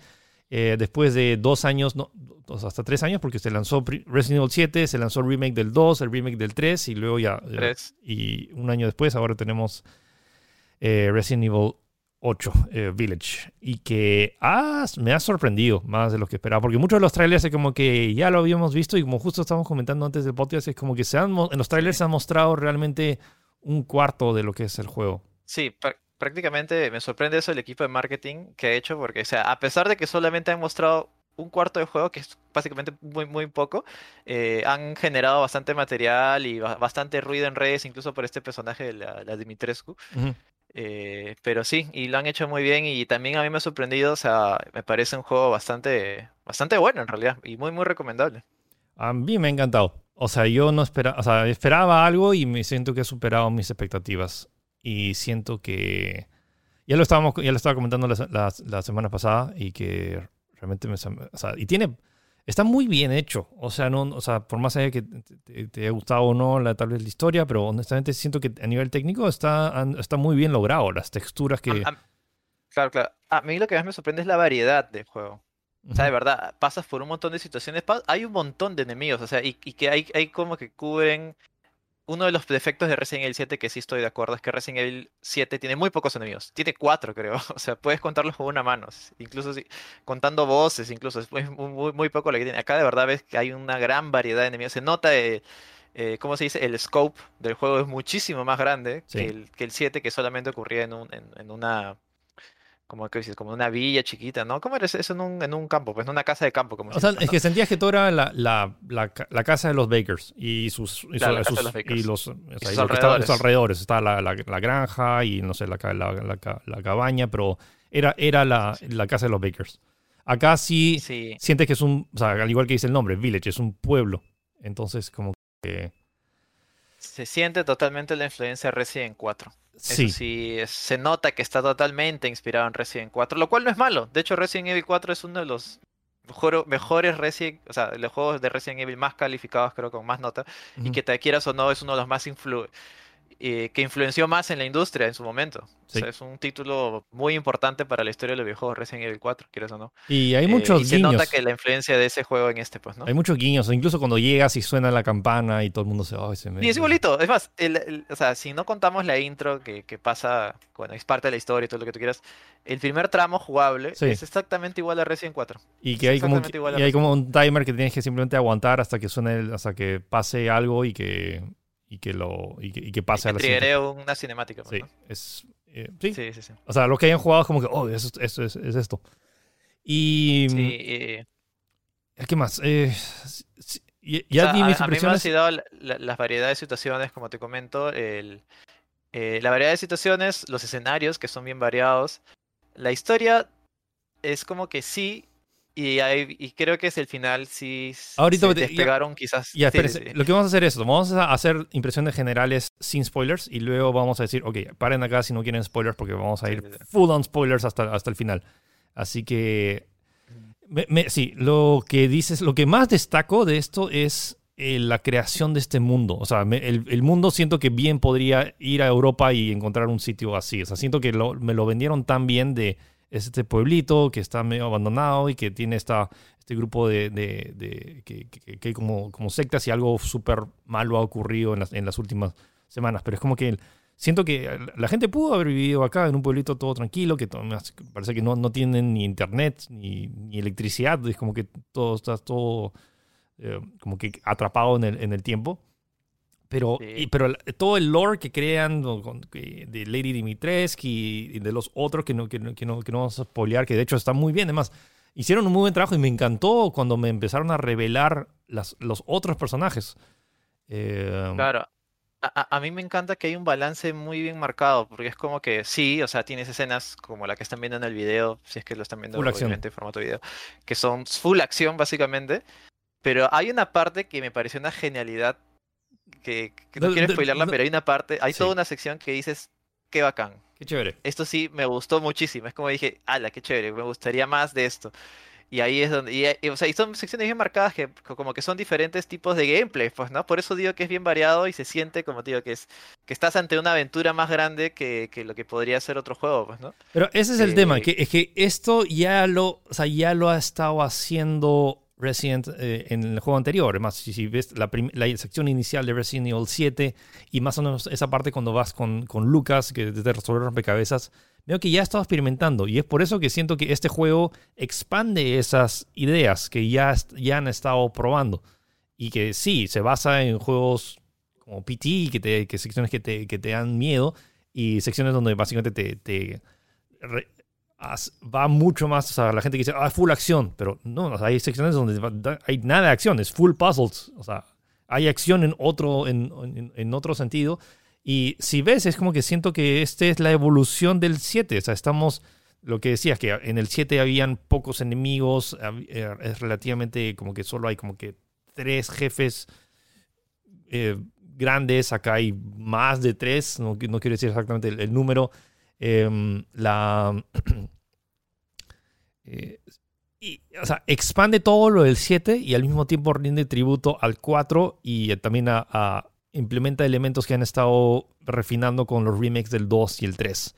[SPEAKER 1] Eh, después de dos años, no, hasta tres años, porque se lanzó Resident Evil 7, se lanzó el remake del 2, el remake del 3 y luego ya... y un año después ahora tenemos eh, Resident Evil 8, eh, Village. Y que ah, me ha sorprendido más de lo que esperaba, porque muchos de los trailers es como que ya lo habíamos visto y como justo estábamos comentando antes del podcast, es como que se han, en los trailers se han mostrado realmente un cuarto de lo que es el juego.
[SPEAKER 2] Sí, prácticamente me sorprende eso el equipo de marketing que ha hecho, porque, o sea, a pesar de que solamente han mostrado un cuarto de juego, que es básicamente muy, muy poco, eh, han generado bastante material y bastante ruido en redes, incluso por este personaje de la, Dimitrescu. Eh, pero sí, y lo han hecho muy bien y también a mí me ha sorprendido, o sea, me parece un juego bastante, bastante bueno en realidad y muy, muy recomendable.
[SPEAKER 1] A mí me ha encantado. O sea, yo no esperaba, o sea, esperaba algo y me siento que ha superado mis expectativas y siento que ya lo estábamos ya lo estaba comentando la, la, semana pasada y que realmente me o sea, y tiene está muy bien hecho. O sea no o sea por más allá que te, haya gustado o no la tal vez la historia pero honestamente siento que a nivel técnico está está muy bien logrado las texturas que
[SPEAKER 2] claro claro. A mí lo que más me sorprende es la variedad del juego. O sea, de verdad, pasas por un montón de situaciones, hay un montón de enemigos, o sea, y, y que hay, hay como que cubren uno de los defectos de Resident Evil 7 que sí estoy de acuerdo es que Resident Evil 7 tiene muy pocos enemigos. Tiene cuatro, creo. O sea, puedes contarlos con una mano. Incluso si, contando voces, incluso es muy, muy, poco lo que tiene. Acá de verdad ves que hay una gran variedad de enemigos. Se nota, eh, eh, ¿cómo se dice? El scope del juego es muchísimo más grande que, el, que el 7 que solamente ocurría en, un, en una como que dices, como una villa chiquita, ¿no? ¿Cómo eres eso en un, en un campo? Pues en una casa de campo. Como
[SPEAKER 1] o sea, es que sentías que todo era la, la, la, casa de los Bakers y sus, y, los, alrededores. Está la, la, granja y no sé, la, la, cabaña, pero era, era la, la casa de los Bakers. Acá sí, sí, sientes que es un, o sea, al igual que dice el nombre, village, es un pueblo. Entonces, como que...
[SPEAKER 2] Se siente totalmente la influencia Resident 4. Sí. sí, se nota que está totalmente inspirado en Resident 4, lo cual no es malo. De hecho, Resident Evil 4 es uno de los mejores Resident, o sea, los juegos de Resident Evil más calificados, creo, con más nota, y que te quieras o no, es uno de los más influ eh, que influenció más en la industria en su momento. O
[SPEAKER 1] Sí.
[SPEAKER 2] sea, es un título muy importante para la historia de los videojuegos Resident Evil 4, quieres o no.
[SPEAKER 1] Y hay
[SPEAKER 2] Eh,
[SPEAKER 1] muchos
[SPEAKER 2] y se
[SPEAKER 1] guiños.
[SPEAKER 2] nota que la influencia de ese juego en este, pues, ¿no?
[SPEAKER 1] Hay muchos guiños. Incluso cuando llegas y suena la campana y todo el mundo se... "Ay, se me...
[SPEAKER 2] Y es igualito, es más, el- el- o sea, si no contamos la intro que, que pasa, bueno, es parte de la historia y todo lo que tú quieras, el primer tramo jugable
[SPEAKER 1] Sí.
[SPEAKER 2] es exactamente igual a Resident 4.
[SPEAKER 1] Y que hay como,
[SPEAKER 2] a
[SPEAKER 1] y hay como un timer que tienes que simplemente aguantar hasta que suene, el- hasta que pase algo y que, y que lo y que, y que pase
[SPEAKER 2] Que
[SPEAKER 1] a la
[SPEAKER 2] una cinemática. pues,
[SPEAKER 1] Sí,
[SPEAKER 2] ¿no?
[SPEAKER 1] es, eh, sí.
[SPEAKER 2] sí, sí.
[SPEAKER 1] O sea, los que hayan jugado es como que, oh, eso, eso es, es esto. Y...
[SPEAKER 2] Sí, eh,
[SPEAKER 1] ¿Qué más? Eh, sí, y-
[SPEAKER 2] o
[SPEAKER 1] ya
[SPEAKER 2] sea,
[SPEAKER 1] di
[SPEAKER 2] a,
[SPEAKER 1] mis
[SPEAKER 2] a mí me han sido la- la- las variedades de situaciones, como te comento, el, eh, la variedad de situaciones, los escenarios, que son bien variados. La historia es como que sí, y, hay- y creo que es el final, sí
[SPEAKER 1] Ahorita
[SPEAKER 2] se
[SPEAKER 1] te- ya-
[SPEAKER 2] despegaron quizás.
[SPEAKER 1] Ya,
[SPEAKER 2] sí,
[SPEAKER 1] espérese.
[SPEAKER 2] sí, sí.
[SPEAKER 1] Lo que vamos a hacer es esto. Vamos a hacer impresiones generales sin spoilers y luego vamos a decir, ok, paren acá si no quieren spoilers porque vamos a ir
[SPEAKER 2] sí.
[SPEAKER 1] full on spoilers hasta, hasta el final. Así que, me- me- sí, lo que dices, lo que más destaco de esto es eh, la creación de este mundo. O sea, me- el, el mundo siento que bien podría ir a Europa y encontrar un sitio así. O sea, siento que lo- me lo vendieron tan bien de este pueblito que está medio abandonado y que tiene esta, este grupo de, de- que, que, como, como sectas y algo súper malo ha ocurrido en las, en las últimas semanas. Pero es como que siento que la gente pudo haber vivido acá en un pueblito todo tranquilo, que parece que no, no tienen ni internet ni, ni electricidad, es como que todo está todo eh, como que atrapado en el, en el tiempo. Pero,
[SPEAKER 2] Sí.
[SPEAKER 1] y- pero todo el lore que crean de Lady Dimitrescu y, de los otros que no, que, no, que, no, que no vamos a spoilear, que de hecho está muy bien. Además, hicieron un muy buen trabajo y me encantó cuando me empezaron a revelar las, los otros personajes. Eh,
[SPEAKER 2] Claro. A, a- mí me encanta que hay un balance muy bien marcado, porque es como que sí, o sea, tienes escenas como la que están viendo en el video, si es que lo están viendo obviamente en formato video, que son full acción básicamente, pero hay una parte que me pareció una genialidad, que, que no
[SPEAKER 1] No,
[SPEAKER 2] quiero
[SPEAKER 1] no,
[SPEAKER 2] spoilerla,
[SPEAKER 1] no.
[SPEAKER 2] pero hay una parte, hay
[SPEAKER 1] Sí.
[SPEAKER 2] toda una sección que dices, qué bacán.
[SPEAKER 1] qué chévere.
[SPEAKER 2] Esto sí me gustó muchísimo, es como dije, ala, qué chévere, me gustaría más de esto. Y ahí es donde, y, y, o sea, y son secciones bien marcadas que co- como que son diferentes tipos de gameplay, pues, ¿no? Por eso digo que es bien variado y se siente como te digo que es que estás ante una aventura más grande que, que lo que podría ser otro juego, pues, ¿no?
[SPEAKER 1] Pero ese es el
[SPEAKER 2] Eh,
[SPEAKER 1] tema, que, es que esto ya lo, o sea, ya lo ha estado haciendo Resident eh, en el juego anterior. Además, si, si ves la, la sección inicial de Resident Evil 7 y más o menos esa parte cuando vas con, con Lucas, que desde resolver rompecabezas, veo que ya ha estado experimentando. Y es por eso que siento que este juego expande esas ideas que ya, ya han estado probando. Y que sí, se basa en juegos como PT, que, te, que secciones que te, que te dan miedo y secciones donde básicamente te, te va mucho más, o sea, la gente que dice, ah, full acción, pero no, o sea, hay secciones donde hay nada de acción, es full puzzles, o sea, hay acción en otro, en, en- en otro sentido. Y si ves, es como que siento que esta es la evolución del 7, o sea, estamos, lo que decías, que en el 7 habían pocos enemigos, eh, es relativamente como que solo hay como que tres jefes eh, grandes, acá hay más de tres, no, no quiero decir exactamente el, el número. Em, la. eh, y, o sea, expande todo lo del 7 y al mismo tiempo rinde tributo al 4 y eh, también a, a- implementa elementos que han estado refinando con los remakes del 2 y el 3.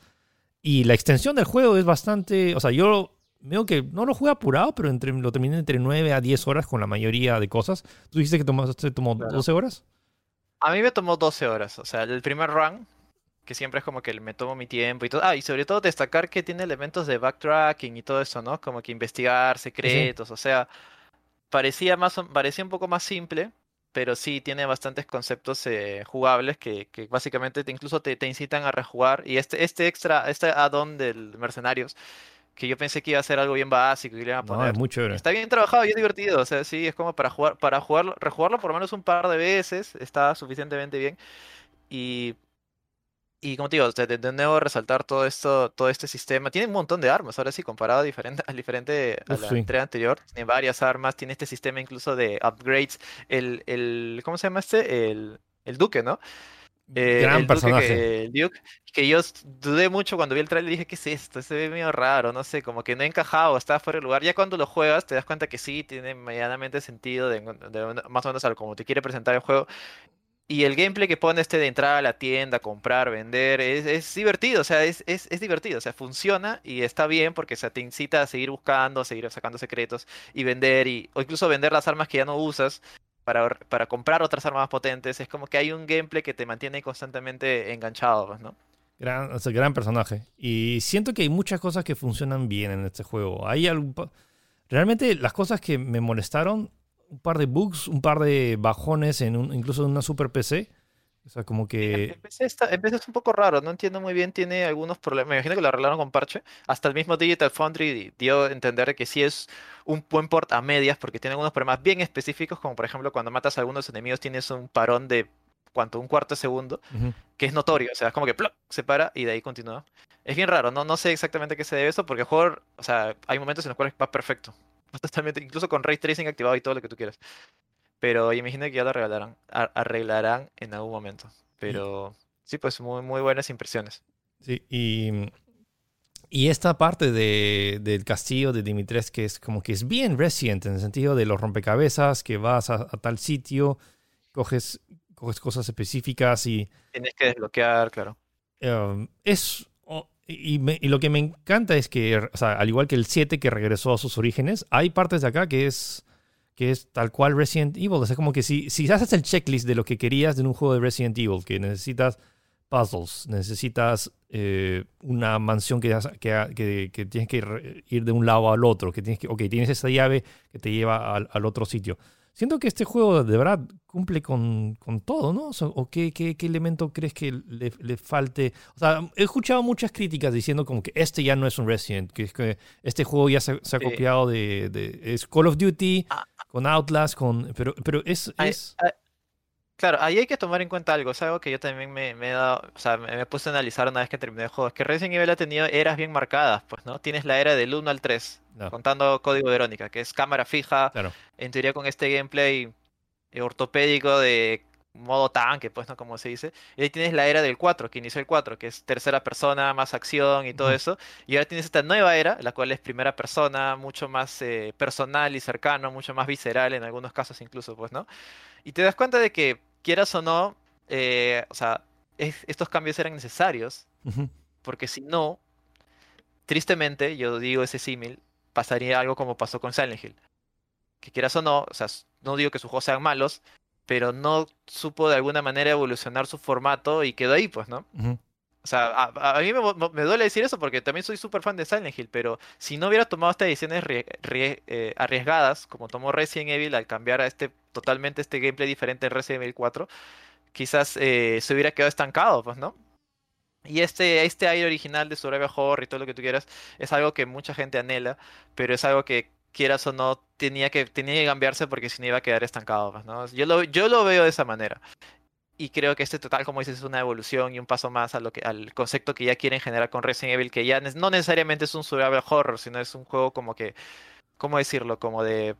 [SPEAKER 1] Y la extensión del juego es bastante. O sea, yo veo que no lo jugué apurado, pero entre, lo terminé entre 9 a 10 horas con la mayoría de cosas. ¿Tú dijiste que tomaste, tomó
[SPEAKER 2] Claro.
[SPEAKER 1] 12 horas?
[SPEAKER 2] A mí me tomó 12 horas, o sea, el primer run, que siempre es como que me tomo mi tiempo y todo. Ah, y sobre todo destacar que tiene elementos de backtracking y todo eso, ¿no? Como que investigar secretos, o sea, parecía más, parecía un poco más simple, pero sí tiene bastantes conceptos eh, jugables que, que básicamente te, incluso te, te incitan a rejugar. Y este, este extra, este add-on del Mercenarios, que yo pensé que iba a ser algo bien básico y le iban a
[SPEAKER 1] No,
[SPEAKER 2] poner
[SPEAKER 1] es muy chévere.
[SPEAKER 2] Está bien trabajado y es divertido, o sea, sí, es como para jugar, para jugarlo, rejugarlo por lo menos un par de veces, está suficientemente bien. Y, y como te digo, de, de nuevo resaltar todo esto, todo este sistema. Tiene un montón de armas, ahora sí, comparado a diferente, al diferente a la
[SPEAKER 1] sí.
[SPEAKER 2] entrega anterior. Tiene varias armas, tiene este sistema incluso de upgrades. El, el, ¿cómo se llama este? El, el Duque, ¿no? Eh,
[SPEAKER 1] Gran
[SPEAKER 2] el Duque
[SPEAKER 1] personaje.
[SPEAKER 2] que- el Duke, que yo dudé mucho cuando vi el trailer y dije, ¿qué es esto? Se ve medio raro, no sé, como que no encajaba, estaba fuera de lugar. Ya cuando lo juegas te das cuenta que sí, tiene medianamente sentido, de, de una- más o menos a lo como te quiere presentar el juego. Y el gameplay que pone este de entrar a la tienda, comprar, vender, es, es divertido, o sea, es, es, es divertido, o sea, funciona y está bien porque te incita a seguir buscando, a seguir sacando secretos y vender, y, o incluso vender las armas que ya no usas para, para comprar otras armas potentes. Es como que hay un gameplay que te mantiene constantemente enganchado, pues, ¿no?
[SPEAKER 1] Gran, gran personaje. Y siento que hay muchas cosas que funcionan bien en este juego. Hay pa- Realmente las cosas que me molestaron, un par de bugs, un par de bajones en un, incluso en una super PC. O sea, como que...
[SPEAKER 2] En PC, está, PC es un poco raro, no entiendo muy bien, tiene algunos problemas. Me imagino que lo arreglaron con parche. Hasta el mismo Digital Foundry dio a entender que sí es un buen port a medias porque tiene algunos problemas bien específicos, como por ejemplo cuando matas a algunos enemigos tienes un parón de cuánto, un cuarto de segundo, que es notorio, o sea, es como que ¡ploc! se para y de ahí continúa. Es bien raro, no, no sé exactamente a qué se debe eso, porque el juego, o sea, hay momentos en los cuales va perfecto. Totalmente, incluso con ray tracing activado y todo lo que tú quieras. Pero imagino que ya lo arreglarán, ar- arreglarán en algún momento. Pero sí, pues muy, muy buenas impresiones.
[SPEAKER 1] Sí, y, y esta parte de, del castillo de Dimitrescu que es como que es bien Resident en el sentido de los rompecabezas, que vas a, a tal sitio, coges, coges cosas específicas y
[SPEAKER 2] Tienes que desbloquear, claro.
[SPEAKER 1] um, es... y, me- y lo que me encanta es que, o sea, al igual que el 7 que regresó a sus orígenes, hay partes de acá que es, que es tal cual Resident Evil. O sea, como que si, si haces el checklist de lo que querías de un juego de Resident Evil, que necesitas puzzles, necesitas eh, una mansión que, que, que- tienes que ir de un lado al otro, que tienes que, ok, tienes esa llave que te lleva al otro sitio. Siento que este juego de verdad cumple con, con todo, ¿no? O, sea, ¿o qué, qué- qué elemento crees que le, le falte? O sea, he escuchado muchas críticas diciendo como que este ya no es un Resident, que, es que este juego ya se, se ha copiado de, de- Es Call of Duty,
[SPEAKER 2] Ah.
[SPEAKER 1] con Outlast, con... Pero, pero es... Es
[SPEAKER 2] Claro, ahí hay que tomar en cuenta algo, es algo que yo también me, me he dado, o sea, me, me puse a analizar una vez que terminé el juego, es que Resident Evil ha tenido eras bien marcadas, pues, ¿no? Tienes la era del 1 al 3,
[SPEAKER 1] no,
[SPEAKER 2] contando Código Verónica, que es cámara fija,
[SPEAKER 1] claro.
[SPEAKER 2] en teoría con este gameplay eh, ortopédico de modo tanque, pues, ¿no? Como se dice. Y ahí tienes la era del 4, que inició el 4, que es tercera persona, más acción y todo eso. Y ahora tienes esta nueva era, la cual es primera persona, mucho más eh, personal y cercano, mucho más visceral en algunos casos incluso, pues, ¿no? Y te das cuenta de que, quieras o no, eh, o sea, es- estos cambios eran necesarios, porque si no, tristemente, yo digo ese símil, pasaría algo como pasó con Silent Hill. Que quieras o no, o sea, no digo que sus juegos sean malos, pero no supo de alguna manera evolucionar su formato y quedó ahí, pues, ¿no? O sea, a, mí me, duele decir eso porque también soy súper fan de Silent Hill, pero si no hubiera tomado estas decisiones eh, arriesgadas, como tomó Resident Evil al cambiar a este totalmente este gameplay diferente en Resident Evil 4, quizás eh, se hubiera quedado estancado, pues, ¿no? Y este, este aire original de Survival Horror y todo lo que tú quieras es algo que mucha gente anhela, pero es algo que quieras o no tenía que, tenía que cambiarse porque si no iba a quedar estancado, pues, ¿no? Yo lo, yo lo veo de esa manera. Y creo que este total, como dices, es una evolución y un paso más al concepto que ya quieren generar con Resident Evil, que ya no necesariamente es un survival horror, sino es un juego como que, ¿cómo decirlo? Como de,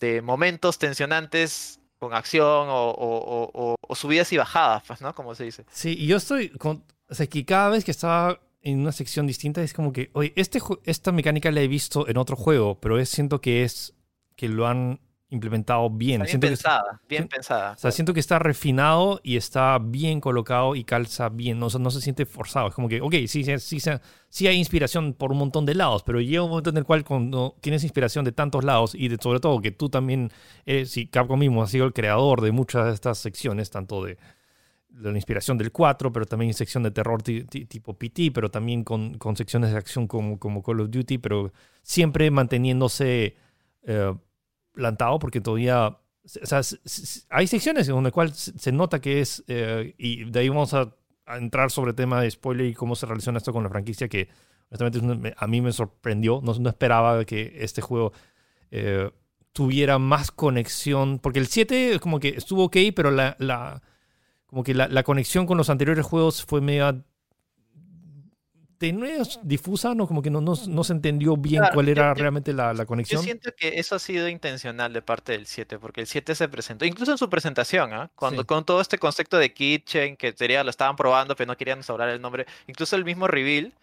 [SPEAKER 2] de momentos tensionantes con acción o, subidas y bajadas, pues, ¿no? Como se dice.
[SPEAKER 1] Sí, y yo estoy. O sea, que cada vez que estaba en una sección distinta es como que, oye, este, esta mecánica la he visto en otro juego, pero siento que es que lo han implementado bien.
[SPEAKER 2] Está bien
[SPEAKER 1] Siento que,
[SPEAKER 2] pensada, bien pensada.
[SPEAKER 1] o sea, siento que está refinado y está bien colocado y calza bien. No, O sea, no se siente forzado. Es como que, ok, sí, sí, sí, hay inspiración por un montón de lados, pero llega un momento en el cual cuando tienes inspiración de tantos lados y de, sobre todo que tú también eres, y Capcom mismo ha sido el creador de muchas de estas secciones, tanto de, de la inspiración del 4, pero también sección de terror ti- ti- tipo PT, pero también con, con secciones de acción como, como Call of Duty, pero siempre manteniéndose eh, plantado porque todavía... Hay secciones en las cuales se nota que es, eh, y de ahí vamos a, entrar sobre el tema de spoiler y cómo se relaciona esto con la franquicia, que honestamente a mí me sorprendió, no, no esperaba que este juego eh, tuviera más conexión, porque el 7 como que estuvo ok, pero la, la- como que la conexión con los anteriores juegos fue media tenue, difusa, ¿no? Como que no, no, no se entendió bien
[SPEAKER 2] Claro,
[SPEAKER 1] cuál
[SPEAKER 2] yo-
[SPEAKER 1] era
[SPEAKER 2] yo-
[SPEAKER 1] realmente la, la
[SPEAKER 2] Yo
[SPEAKER 1] conexión.
[SPEAKER 2] siento que eso ha sido intencional de parte del 7, porque el 7 se presentó, incluso en su presentación, ¿ah? Cuando
[SPEAKER 1] Sí.
[SPEAKER 2] con todo este concepto de Kitchen, que sería, lo estaban probando, pero no querían hablar el nombre, incluso el mismo reveal,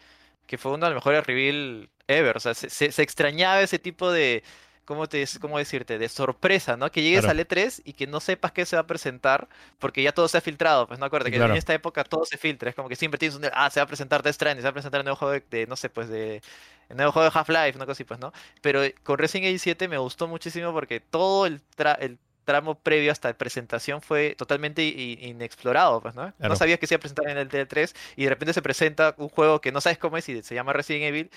[SPEAKER 2] que fue uno de los mejores reveal ever, o sea, se, se- se extrañaba ese tipo de ¿cómo, te, ¿cómo decirte? De sorpresa, ¿no? Que llegues
[SPEAKER 1] Claro.
[SPEAKER 2] al E3 y que no sepas qué se va a presentar, porque ya todo se ha filtrado. Pues no acuerdo que
[SPEAKER 1] Claro.
[SPEAKER 2] en esta época todo se filtra. Es como que siempre tienes un. Ah, se va a presentar Death Stranding, se va a presentar el nuevo juego de, de, no sé, pues de. El nuevo juego de Half-Life, una cosa así, pues, ¿no? Pero con Resident Evil 7 me gustó muchísimo porque todo el, tra- el tramo previo hasta la presentación fue totalmente inexplorado, pues, ¿no?
[SPEAKER 1] Claro.
[SPEAKER 2] No sabías que se iba a presentar en el D3 y de repente se presenta un juego que no sabes cómo es y se llama Resident Evil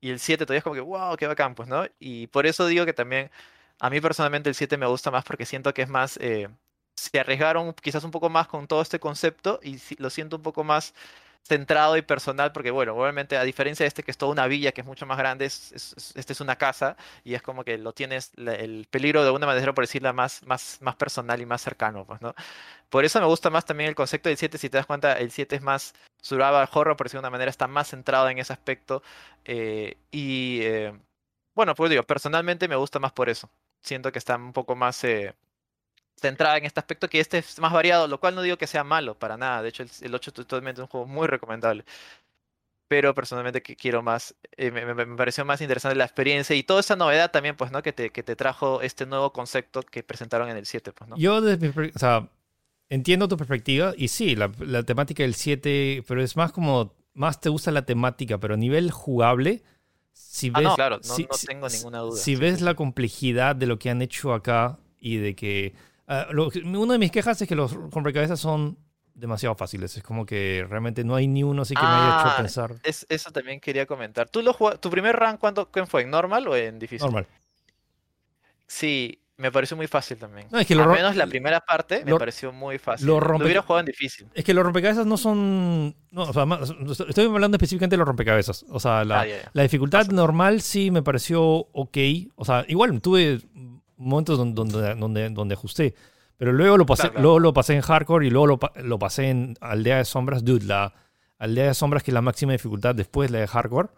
[SPEAKER 2] y el 7 todavía es como que, wow, qué bacán, pues, ¿no? Y por eso digo que también, a mí personalmente el 7 me gusta más porque siento que es más, eh, se arriesgaron quizás un poco más con todo este concepto y lo siento un poco más centrado y personal porque, bueno, obviamente a diferencia de este que es toda una villa que es mucho más grande, es, es- es- este es una casa y es como que lo tienes, el peligro de alguna manera, por decirla, más, más, más personal y más cercano, pues, ¿no? Por eso me gusta más también el concepto del 7, si te das cuenta, el 7 es más survival horror, por decirlo de una manera, está más centrado en ese aspecto eh, y eh, bueno, pues digo, personalmente me gusta más por eso. Siento que está un poco más eh, centrada en este aspecto, que este es más variado, lo cual no digo que sea malo para nada. De hecho, el, el 8 es totalmente un juego muy recomendable. Pero personalmente que quiero más, eh, me, me- pareció más interesante la experiencia y toda esa novedad también, pues, ¿no? Que te, que te trajo este nuevo concepto que presentaron en el 7, pues, ¿no?
[SPEAKER 1] Yo, desde mi o sea, entiendo tu perspectiva y sí, la, la temática del 7, pero es más como, más te gusta la temática, pero a nivel jugable, si
[SPEAKER 2] Ah,
[SPEAKER 1] ves,
[SPEAKER 2] no, claro, no,
[SPEAKER 1] si-
[SPEAKER 2] no tengo ninguna duda.
[SPEAKER 1] si ves la complejidad de lo que han hecho acá y de que... ah, lo una de mis quejas es que los rompecabezas son demasiado fáciles. Es como que realmente no hay ni uno así que me haya hecho
[SPEAKER 2] Ah,
[SPEAKER 1] pensar
[SPEAKER 2] Es, eso también quería comentar. ¿Tú lo ¿Tu primer run cuándo, fue? ¿En normal o en difícil?
[SPEAKER 1] normal.
[SPEAKER 2] Sí, me pareció muy fácil también.
[SPEAKER 1] No, es que
[SPEAKER 2] Al menos la primera parte me pareció muy fácil.
[SPEAKER 1] lo
[SPEAKER 2] Lo, hubiera jugado en difícil.
[SPEAKER 1] Es que los rompecabezas no son... No, o sea, más- estoy hablando específicamente de los rompecabezas. O sea, la,
[SPEAKER 2] Ah.
[SPEAKER 1] La dificultad
[SPEAKER 2] Pasa.
[SPEAKER 1] normal sí me pareció ok. O sea, igual tuve momentos donde, donde, donde, donde ajusté. Pero luego lo pasé,
[SPEAKER 2] Claro, claro.
[SPEAKER 1] luego lo pasé en hardcore y luego lo, lo pasé en aldea de sombras. Dude, la aldea de sombras, que es la máxima dificultad después de la de hardcore,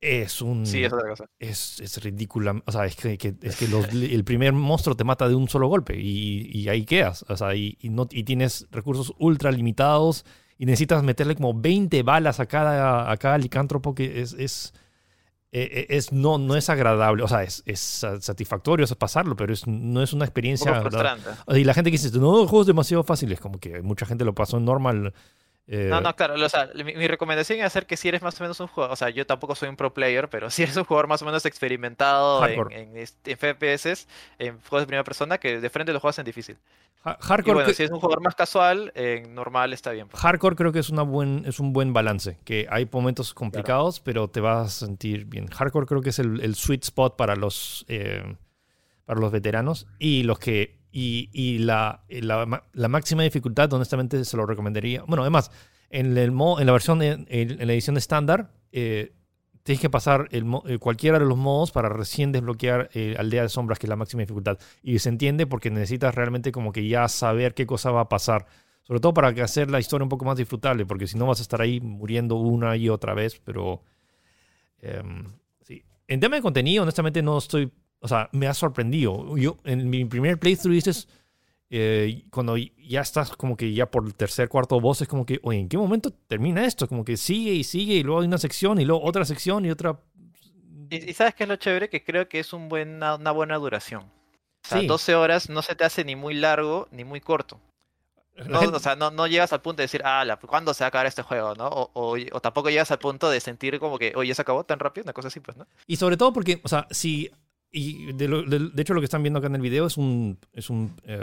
[SPEAKER 1] es un.
[SPEAKER 2] Sí, es otra cosa.
[SPEAKER 1] es, es ridícula. O sea, es que, que- es que los- el primer monstruo te mata de un solo golpe y, y ahí quedas. O sea, y, y no, y tienes recursos ultra limitados y necesitas meterle como 20 balas a cada, a cada licántropo que es... es eh, eh, es, no, no es agradable, o sea, es, es satisfactorio pasarlo, pero es, no es una
[SPEAKER 2] Un
[SPEAKER 1] experiencia.
[SPEAKER 2] frustrante.
[SPEAKER 1] Y la gente que dice, no, el juego es demasiado fácil, es como que mucha gente lo pasó en normal. Eh,
[SPEAKER 2] No, no, claro, o sea, mi, mi recomendación es hacer que si eres más o menos un jugador, o sea, yo tampoco soy un pro player, pero si eres un jugador más o menos experimentado en, en, este- en FPS, en juegos de primera persona, que de frente lo juegas en difícil.
[SPEAKER 1] ha-
[SPEAKER 2] Y
[SPEAKER 1] hardcore,
[SPEAKER 2] bueno,
[SPEAKER 1] que-
[SPEAKER 2] si es un jugador más casual, en normal está bien. pues.
[SPEAKER 1] Hardcore creo que es, una buen, es un buen balance, que hay momentos complicados, pero te vas a sentir bien. Hardcore creo que es el, el sweet spot para los, eh, para los veteranos y los que... Y, y la, la, la máxima dificultad, honestamente, se lo recomendaría. Bueno, además, en, el mo- en la versión, en, en la edición estándar, eh, tienes que pasar el eh, cualquiera de los modos para recién desbloquear eh, Aldea de Sombras, que es la máxima dificultad. Y se entiende porque necesitas realmente como que ya saber qué cosa va a pasar. Sobre todo para hacer la historia un poco más disfrutable, porque si no vas a estar ahí muriendo una y otra vez, pero... em, sí. En tema de contenido, honestamente no estoy... O sea, me ha sorprendido. Yo, en mi primer playthrough dices... eh, cuando ya estás como que ya por el tercer, cuarto boss, es como que, oye, ¿en qué momento termina esto? Como que sigue y sigue y luego hay una sección y luego otra sección y otra...
[SPEAKER 2] Y, y sabes qué es lo chévere, que creo que es un buena, una buena duración. O sea,
[SPEAKER 1] Sí.
[SPEAKER 2] 12 horas no se te hace ni muy largo ni muy corto.
[SPEAKER 1] La
[SPEAKER 2] No,
[SPEAKER 1] gente-
[SPEAKER 2] o sea, no, no llegas al punto de decir, ah, la- ¿cuándo se va a acabar este juego? ¿no? O, o- o tampoco llegas al punto de sentir como que, oye, ¿se acabó tan rápido? Una cosa así, pues, ¿no?
[SPEAKER 1] Y sobre todo porque, o sea, si. Y de, lo- de- de hecho, lo que están viendo acá en el video es un. Es un. eh,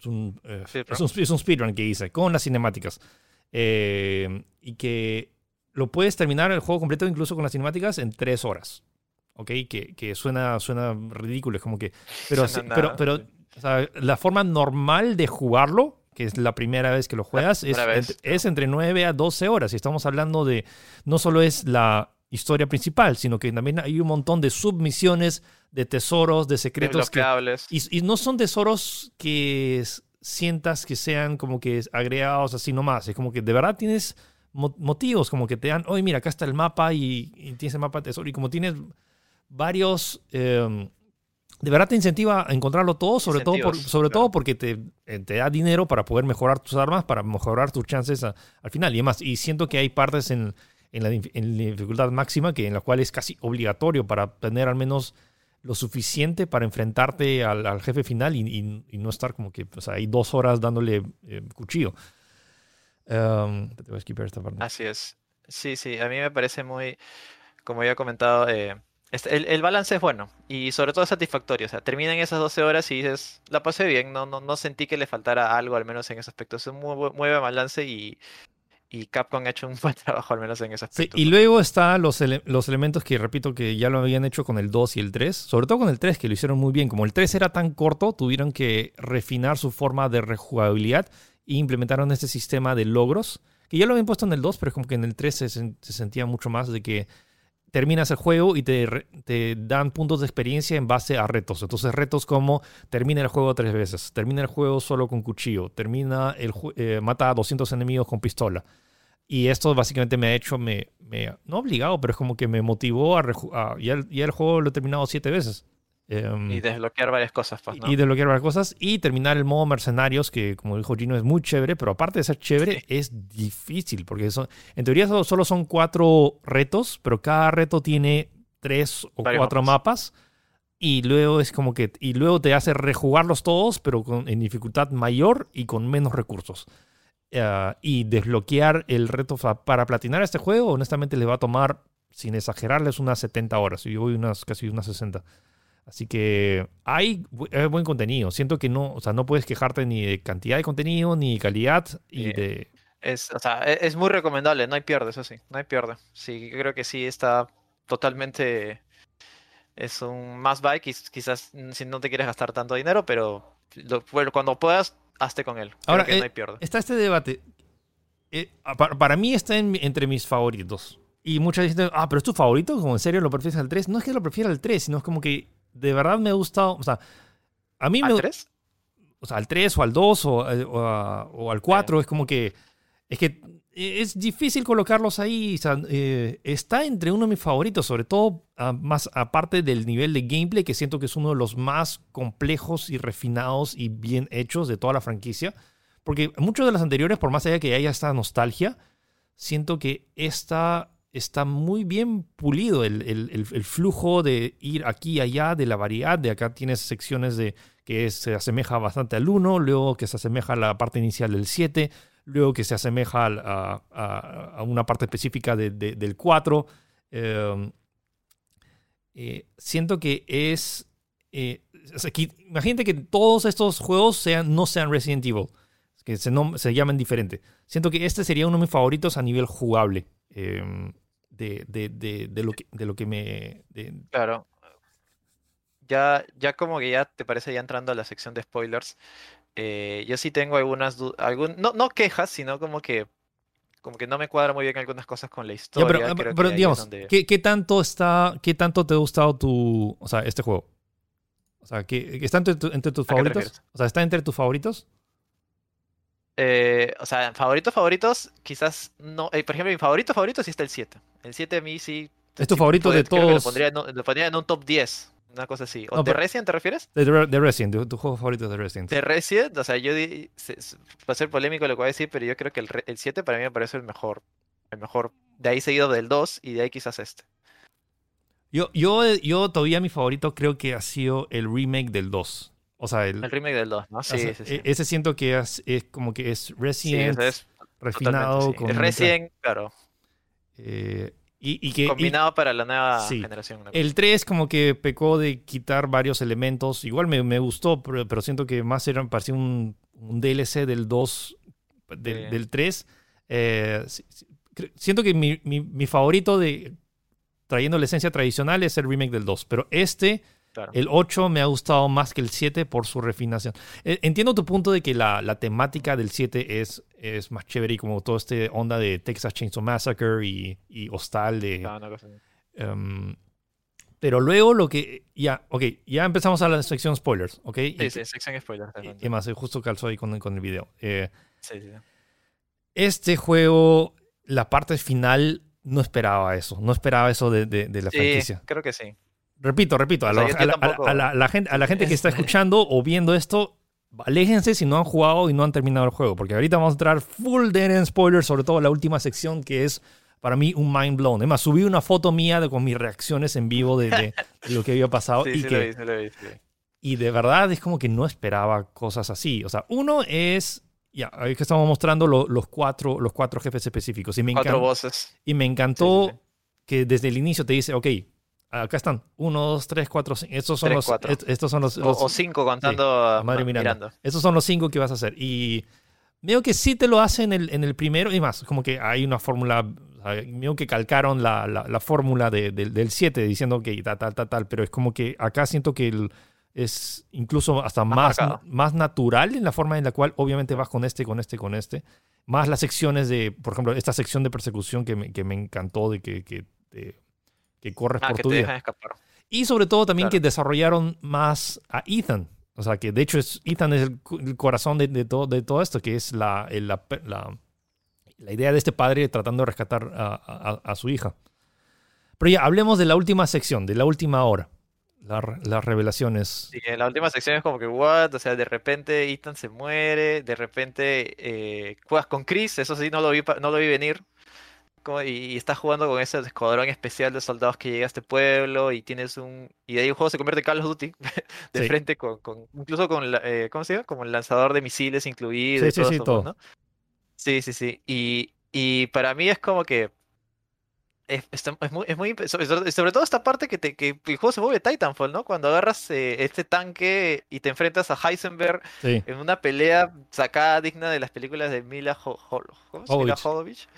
[SPEAKER 1] es un,
[SPEAKER 2] Speedrun.
[SPEAKER 1] es un, es un speedrun que hice con las cinemáticas. Eh, y que lo puedes terminar el juego completo incluso con las cinemáticas en tres horas. ¿Ok? Que, que suena, suena ridículo. Es como que. Pero, pero, pero
[SPEAKER 2] sí.
[SPEAKER 1] o sea, la forma normal de jugarlo, que es la primera vez que lo juegas, es,
[SPEAKER 2] vez,
[SPEAKER 1] es entre 9 a 12 horas. Y estamos hablando de. No solo es la historia principal, sino que también hay un montón de submisiones, de tesoros, de secretos. que- y, y no son tesoros que sientas que sean como que agregados así nomás. Es como que de verdad tienes mo- motivos, como que te dan, oye, mira, acá está el mapa y, y tienes el mapa de tesoro. Y como tienes varios. eh, de verdad te incentiva a encontrarlo todo, sobre, todo, por- sobre
[SPEAKER 2] claro.
[SPEAKER 1] todo porque te, eh, te da dinero para poder mejorar tus armas, para mejorar tus chances a- al final. Y demás. Y siento que hay partes en, en la, en dificultad máxima que en la cual es casi obligatorio para tener al menos lo suficiente para enfrentarte al, jefe final y, no estar como que pues, ahí dos horas dándole eh, cuchillo. Um, te esta parte.
[SPEAKER 2] Así es. Sí, sí, a mí me parece muy, como ya he comentado, eh, este- el, balance es bueno y sobre todo satisfactorio. O sea, terminan esas 12 horas y dices, la pasé bien, no, no, no sentí que le faltara algo, al menos en ese aspecto. Es un muy, muy buen balance y, y Capcom ha hecho un buen trabajo, al menos en ese
[SPEAKER 1] Sí,
[SPEAKER 2] aspecto.
[SPEAKER 1] y luego están los, ele- los elementos que repito que ya lo habían hecho con el 2 y el 3, sobre todo con el 3 que lo hicieron muy bien. Como el 3 era tan corto, tuvieron que refinar su forma de rejugabilidad e implementaron este sistema de logros, que ya lo habían puesto en el 2, pero es como que en el 3 se, se sentía mucho más de que terminas el juego y te, te dan puntos de experiencia en base a retos. Entonces retos como termina el juego tres veces, termina el juego solo con cuchillo, termina el eh, mata a 200 enemigos con pistola. Y esto básicamente me ha hecho, me, no obligado, pero es como que me motivó a, a- ya, el, ya el juego lo he terminado siete veces. Em,
[SPEAKER 2] Y desbloquear varias cosas, pues, ¿no?
[SPEAKER 1] y desbloquear varias cosas y terminar el modo mercenarios, que como dijo Gino es muy chévere, pero aparte de ser chévere,
[SPEAKER 2] Sí.
[SPEAKER 1] es difícil, porque son, en teoría solo, solo son cuatro retos, pero cada reto tiene tres o
[SPEAKER 2] Varios
[SPEAKER 1] cuatro mapas. Y luego es como que. Y luego te hace rejugarlos todos, pero con, en dificultad mayor y con menos recursos. Ah, y desbloquear el reto para platinar este juego, honestamente, le va a tomar, sin exagerarles, unas 70 horas. Yo voy unas casi unas 60. Así que hay bu- hay buen contenido. Siento que no, o sea, no puedes quejarte ni de cantidad de contenido, ni de calidad, y
[SPEAKER 2] Sí.
[SPEAKER 1] de.
[SPEAKER 2] Es, o sea, e- es muy recomendable, no hay pierde, eso sí, no hay pierde. Sí, yo creo que sí está totalmente. Es un must buy, quiz- quizás mm, si no te quieres gastar tanto dinero, pero cuando puedas, hazte con él. Creo
[SPEAKER 1] Ahora,
[SPEAKER 2] que
[SPEAKER 1] eh,
[SPEAKER 2] no hay pierde.
[SPEAKER 1] Está este debate. Eh, para, para mí está en- entre mis favoritos. Y muchas veces, ah, pero es tu favorito, como en serio lo prefieres al 3. No es que lo prefiera al 3, sino es como que de verdad me gusta. O sea, a mí
[SPEAKER 2] ¿Al
[SPEAKER 1] me.
[SPEAKER 2] 3?
[SPEAKER 1] O sea, al 3 o al 2 o, eh, o a- o al 4. Es como que. Es que eh, es difícil colocarlos ahí. o sea, eh, está entre uno de mis favoritos, sobre todo ah, más aparte del nivel de gameplay, que siento que es uno de los más complejos y refinados y bien hechos de toda la franquicia. Porque muchos de los anteriores, por más allá que haya esta nostalgia, siento que esta está muy bien pulido el, el- el- flujo de ir aquí y allá, de la variedad. De acá tienes secciones de que se asemeja bastante al 1, luego que se asemeja a la parte inicial del 7, luego que se asemeja a, a- una parte específica de- de- del 4. Eh, eh, siento que es... eh, que- imagínate que todos estos juegos sean, no sean Resident Evil, que se, nom- se llamen diferente. Siento que este sería uno de mis favoritos a nivel jugable. Eh, de, de- de- de lo que, de lo que me...
[SPEAKER 2] Claro. Ya, ya como que ya te parece ya entrando a la sección de spoilers, eh, yo sí tengo algunas algún, no, no quejas, sino como que como que no me cuadra muy bien algunas cosas con la
[SPEAKER 1] Ya,
[SPEAKER 2] historia.
[SPEAKER 1] pero,
[SPEAKER 2] creo
[SPEAKER 1] pero
[SPEAKER 2] ahí es
[SPEAKER 1] digamos,
[SPEAKER 2] donde-
[SPEAKER 1] ¿qué, qué tanto está, qué tanto te ha gustado tu, o sea, este juego? O sea, ¿qué, ¿está entre, tu- entre tus
[SPEAKER 2] ¿A qué te
[SPEAKER 1] favoritos? O sea, ¿está entre tus favoritos?
[SPEAKER 2] Eh, o sea, favoritos, favoritos, quizás no. eh, por ejemplo, mi favorito, favorito sí está el 7. El 7 a mí sí.
[SPEAKER 1] ¿Es tu
[SPEAKER 2] sí
[SPEAKER 1] favorito
[SPEAKER 2] puede-
[SPEAKER 1] de todos?
[SPEAKER 2] Lo pondría, en un- lo pondría en un top 10, una cosa así. ¿O
[SPEAKER 1] No,
[SPEAKER 2] de Resident te refieres?
[SPEAKER 1] De, de- de Resident, de tu juego favorito de Resident.
[SPEAKER 2] De Resident, o sea, yo di- se- va a ser polémico lo que voy a decir, pero yo creo que el, el 7 para mí me parece el mejor. El mejor. De ahí seguido del 2 y de ahí quizás este.
[SPEAKER 1] Yo, yo, yo todavía mi favorito creo que ha sido el remake del 2. O sea, el,
[SPEAKER 2] El remake del 2, ¿no?
[SPEAKER 1] o
[SPEAKER 2] Sí,
[SPEAKER 1] sea,
[SPEAKER 2] sí, sí.
[SPEAKER 1] e- ese siento que es, es como que es
[SPEAKER 2] Sí,
[SPEAKER 1] Resident
[SPEAKER 2] ese es
[SPEAKER 1] refinado
[SPEAKER 2] sí.
[SPEAKER 1] con
[SPEAKER 2] Resident, claro.
[SPEAKER 1] Eh, y, y que y-
[SPEAKER 2] Combinado para la nueva
[SPEAKER 1] sí.
[SPEAKER 2] generación.
[SPEAKER 1] El 3 como que pecó de quitar varios elementos. Igual me, me gustó, pero, pero siento que más era, parecía un, un DLC del 2, del,
[SPEAKER 2] Sí.
[SPEAKER 1] del 3. Eh, siento que mi, mi- mi favorito de trayendo la esencia tradicional es el remake del 2. Pero este,
[SPEAKER 2] Claro.
[SPEAKER 1] el 8, me ha gustado más que el 7 por su refinación. Eh, Entiendo tu punto de que la, la temática del 7 es, es más chévere y como todo este onda de Texas Chainsaw Massacre y, y Hostal de...
[SPEAKER 2] No, así.
[SPEAKER 1] Em, pero luego lo que. Ya, ok, ya empezamos a la sección spoilers, ¿ok?
[SPEAKER 2] Sí,
[SPEAKER 1] y,
[SPEAKER 2] sí, sección spoiler.
[SPEAKER 1] y- y más, eh, justo calzó ahí con, con el video. Eh,
[SPEAKER 2] Sí, sí.
[SPEAKER 1] este juego, la parte final, no esperaba eso. No esperaba eso de, de- de la
[SPEAKER 2] Sí,
[SPEAKER 1] franquicia.
[SPEAKER 2] creo que sí.
[SPEAKER 1] Repito, repito, a,
[SPEAKER 2] O sea,
[SPEAKER 1] la,
[SPEAKER 2] yo-
[SPEAKER 1] a
[SPEAKER 2] yo
[SPEAKER 1] la- a la-
[SPEAKER 2] tampoco-
[SPEAKER 1] a la- la gente, a la gente que está escuchando o viendo esto, aléjense si no han jugado y no han terminado el juego, porque ahorita vamos a entrar full dead spoilers, sobre todo la última sección que es para mí un mind blown. Es más, subí una foto mía de, con mis reacciones en vivo de, de- de lo que había pasado
[SPEAKER 2] Sí,
[SPEAKER 1] y
[SPEAKER 2] sí
[SPEAKER 1] que
[SPEAKER 2] lo vi, sí lo vi, sí.
[SPEAKER 1] y de verdad es como que no esperaba cosas así. O sea, uno es, ya, ahí que estamos mostrando lo- los, cuatro, los cuatro jefes específicos. Y me,
[SPEAKER 2] Cuatro voces.
[SPEAKER 1] y me encantó
[SPEAKER 2] Sí, sí,
[SPEAKER 1] que desde el inicio te dice, ok, acá están, uno, dos, tres, cuatro, cinco. Estos son
[SPEAKER 2] Tres,
[SPEAKER 1] los,
[SPEAKER 2] cuatro.
[SPEAKER 1] est- estos son los,
[SPEAKER 2] O,
[SPEAKER 1] los-
[SPEAKER 2] o cinco contando
[SPEAKER 1] madre. Miranda. Esos son los cinco que vas a hacer. Y veo que sí te lo hace en el, en el primero. Y más, como que hay una fórmula. Veo que calcaron la, la, la fórmula de- del- del 7 diciendo que tal, tal, tal, tal. Pero es como que acá siento que el- es incluso hasta
[SPEAKER 2] Más
[SPEAKER 1] más, natural en la forma en la cual obviamente vas con este, con este, con este. Más las secciones de, por ejemplo, esta sección de persecución que me, que me encantó de que, que, te- que corres
[SPEAKER 2] Ah,
[SPEAKER 1] por
[SPEAKER 2] que
[SPEAKER 1] tu
[SPEAKER 2] te
[SPEAKER 1] vida.
[SPEAKER 2] dejan escapar.
[SPEAKER 1] Y sobre todo también
[SPEAKER 2] Claro.
[SPEAKER 1] que desarrollaron más a Ethan. O sea, que de hecho es, Ethan es el, el corazón de, de todo, de todo esto, que es la, la, la- la idea de este padre tratando de rescatar a, a- a su hija. Pero ya, hablemos de la última sección, de la última hora. Las revelaciones.
[SPEAKER 2] Sí, en la última sección es como que, what? O sea, de repente Ethan se muere, de repente eh, juegas con Chris, eso sí, no lo vi, no lo vi venir. Como- y, y estás jugando con ese escuadrón especial de soldados que llega a este pueblo y tienes un... Y de ahí el juego se convierte en Call of Duty, de
[SPEAKER 1] Sí.
[SPEAKER 2] frente con, con- incluso con, la- eh, ¿cómo se llama? Como el lanzador de misiles incluido
[SPEAKER 1] Sí,
[SPEAKER 2] y
[SPEAKER 1] sí,
[SPEAKER 2] todo
[SPEAKER 1] sí,
[SPEAKER 2] eso,
[SPEAKER 1] todo.
[SPEAKER 2] ¿no? Sí, sí, sí. Y, y para mí es como que... Es, muy, es muy sobre, todo esta parte que, te, que el juego se vuelve Titanfall, ¿no? Cuando agarras eh, este tanque y te enfrentas a Heisenberg
[SPEAKER 1] Sí.
[SPEAKER 2] en una pelea sacada digna de las películas de Mila, Jo- Jo- ¿cómo es? Mila
[SPEAKER 1] Jovovich.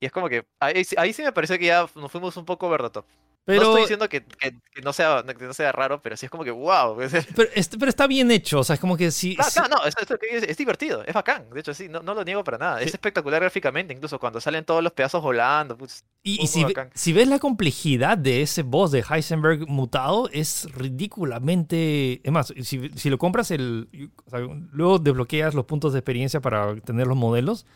[SPEAKER 2] Y es como que ahí, ahí sí me pareció que ya nos fuimos un poco over the top.
[SPEAKER 1] Pero,
[SPEAKER 2] no estoy diciendo que, que- que no sea, que no sea raro, pero sí es como que wow.
[SPEAKER 1] pero, es- pero está bien hecho. O sea, es como que sí.
[SPEAKER 2] Ah,
[SPEAKER 1] sí-
[SPEAKER 2] no, no, es, es- es divertido, es bacán. De hecho, sí, no, no lo niego para nada. Es
[SPEAKER 1] Sí.
[SPEAKER 2] espectacular gráficamente, incluso cuando salen todos los pedazos volando. putz.
[SPEAKER 1] Y,
[SPEAKER 2] Muy,
[SPEAKER 1] y si, ve- si ves la complejidad de ese boss de Heisenberg mutado, es ridículamente. Es más, si, si lo compras, el, o sea, luego desbloqueas los puntos de experiencia para tener los modelos,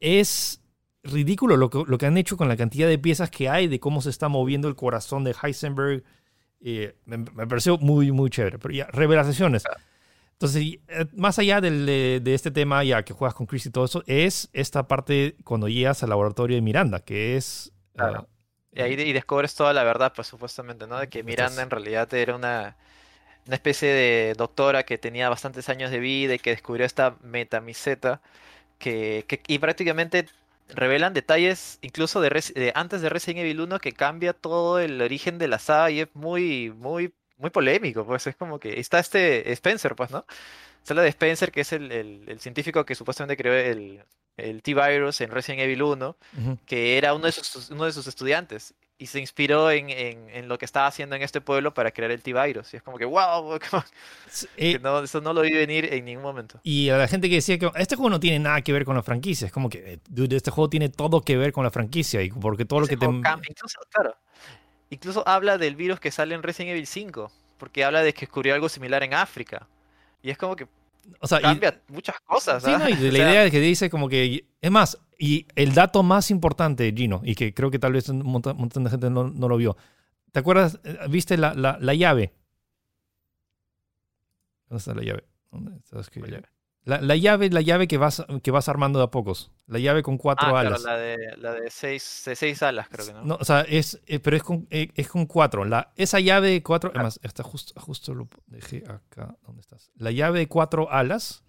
[SPEAKER 1] es ridículo lo que, lo que han hecho con la cantidad de piezas que hay, de cómo se está moviendo el corazón de Heisenberg. Eh, me, me pareció muy, muy chévere. Pero ya, revelaciones. Entonces, y, eh, más allá del- de, de este tema, ya que juegas con Chris y todo eso, es esta parte cuando llegas al laboratorio de Miranda, que es...
[SPEAKER 2] Claro.
[SPEAKER 1] ah,
[SPEAKER 2] Y ahí y descubres toda la verdad, pues supuestamente, ¿no? De que Miranda
[SPEAKER 1] Entonces-
[SPEAKER 2] en realidad era una, una especie de doctora que tenía bastantes años de vida y que descubrió esta metamiseta que, que- y prácticamente revelan detalles incluso de, antes de Resident Evil 1 que cambia todo el origen de la saga y es muy, muy, muy polémico, pues es como que está este Spencer, pues, ¿no? Se habla de Spencer, que es el, el- el científico que supuestamente creó el, el T-Virus en Resident Evil 1
[SPEAKER 1] ujú.
[SPEAKER 2] que era uno de sus, uno de sus estudiantes y se inspiró en, en- en lo que estaba haciendo en este pueblo para crear el T-Virus. Y es como que, wow,
[SPEAKER 1] Eh,
[SPEAKER 2] no, eso no lo vi venir en ningún momento.
[SPEAKER 1] y a la gente que decía que este juego no tiene nada que ver con la franquicia, es como que, eh, dude, este juego tiene todo que ver con la franquicia, y porque todo lo que te...
[SPEAKER 2] cambia, incluso, claro, incluso habla del virus que sale en Resident Evil 5, porque habla de que descubrió algo similar en África. Y es como que
[SPEAKER 1] O sea, y-
[SPEAKER 2] cambia muchas cosas.
[SPEAKER 1] Sí,
[SPEAKER 2] ¿ah?
[SPEAKER 1] no, y
[SPEAKER 2] O
[SPEAKER 1] la
[SPEAKER 2] sea,
[SPEAKER 1] idea de que dice como que... Es más, y el dato más importante, Gino, y que creo que tal vez un montón, montón de gente no, no lo vio. ¿Te acuerdas? Eh, ¿Viste la, la, la llave? ¿Dónde está la llave? ¿Dónde está escrito?
[SPEAKER 2] ¿Cuál llave?
[SPEAKER 1] La, la llave, la llave que vas, que vas armando de a pocos. La llave con cuatro
[SPEAKER 2] ah,
[SPEAKER 1] alas.
[SPEAKER 2] la de, la de seis, de seis alas, creo que no.
[SPEAKER 1] No, o sea, es, eh, pero es con, eh, es con cuatro. La, esa llave de cuatro,
[SPEAKER 2] Claro.
[SPEAKER 1] además, está justo, justo lo dejé acá. ¿Dónde estás? La llave de cuatro alas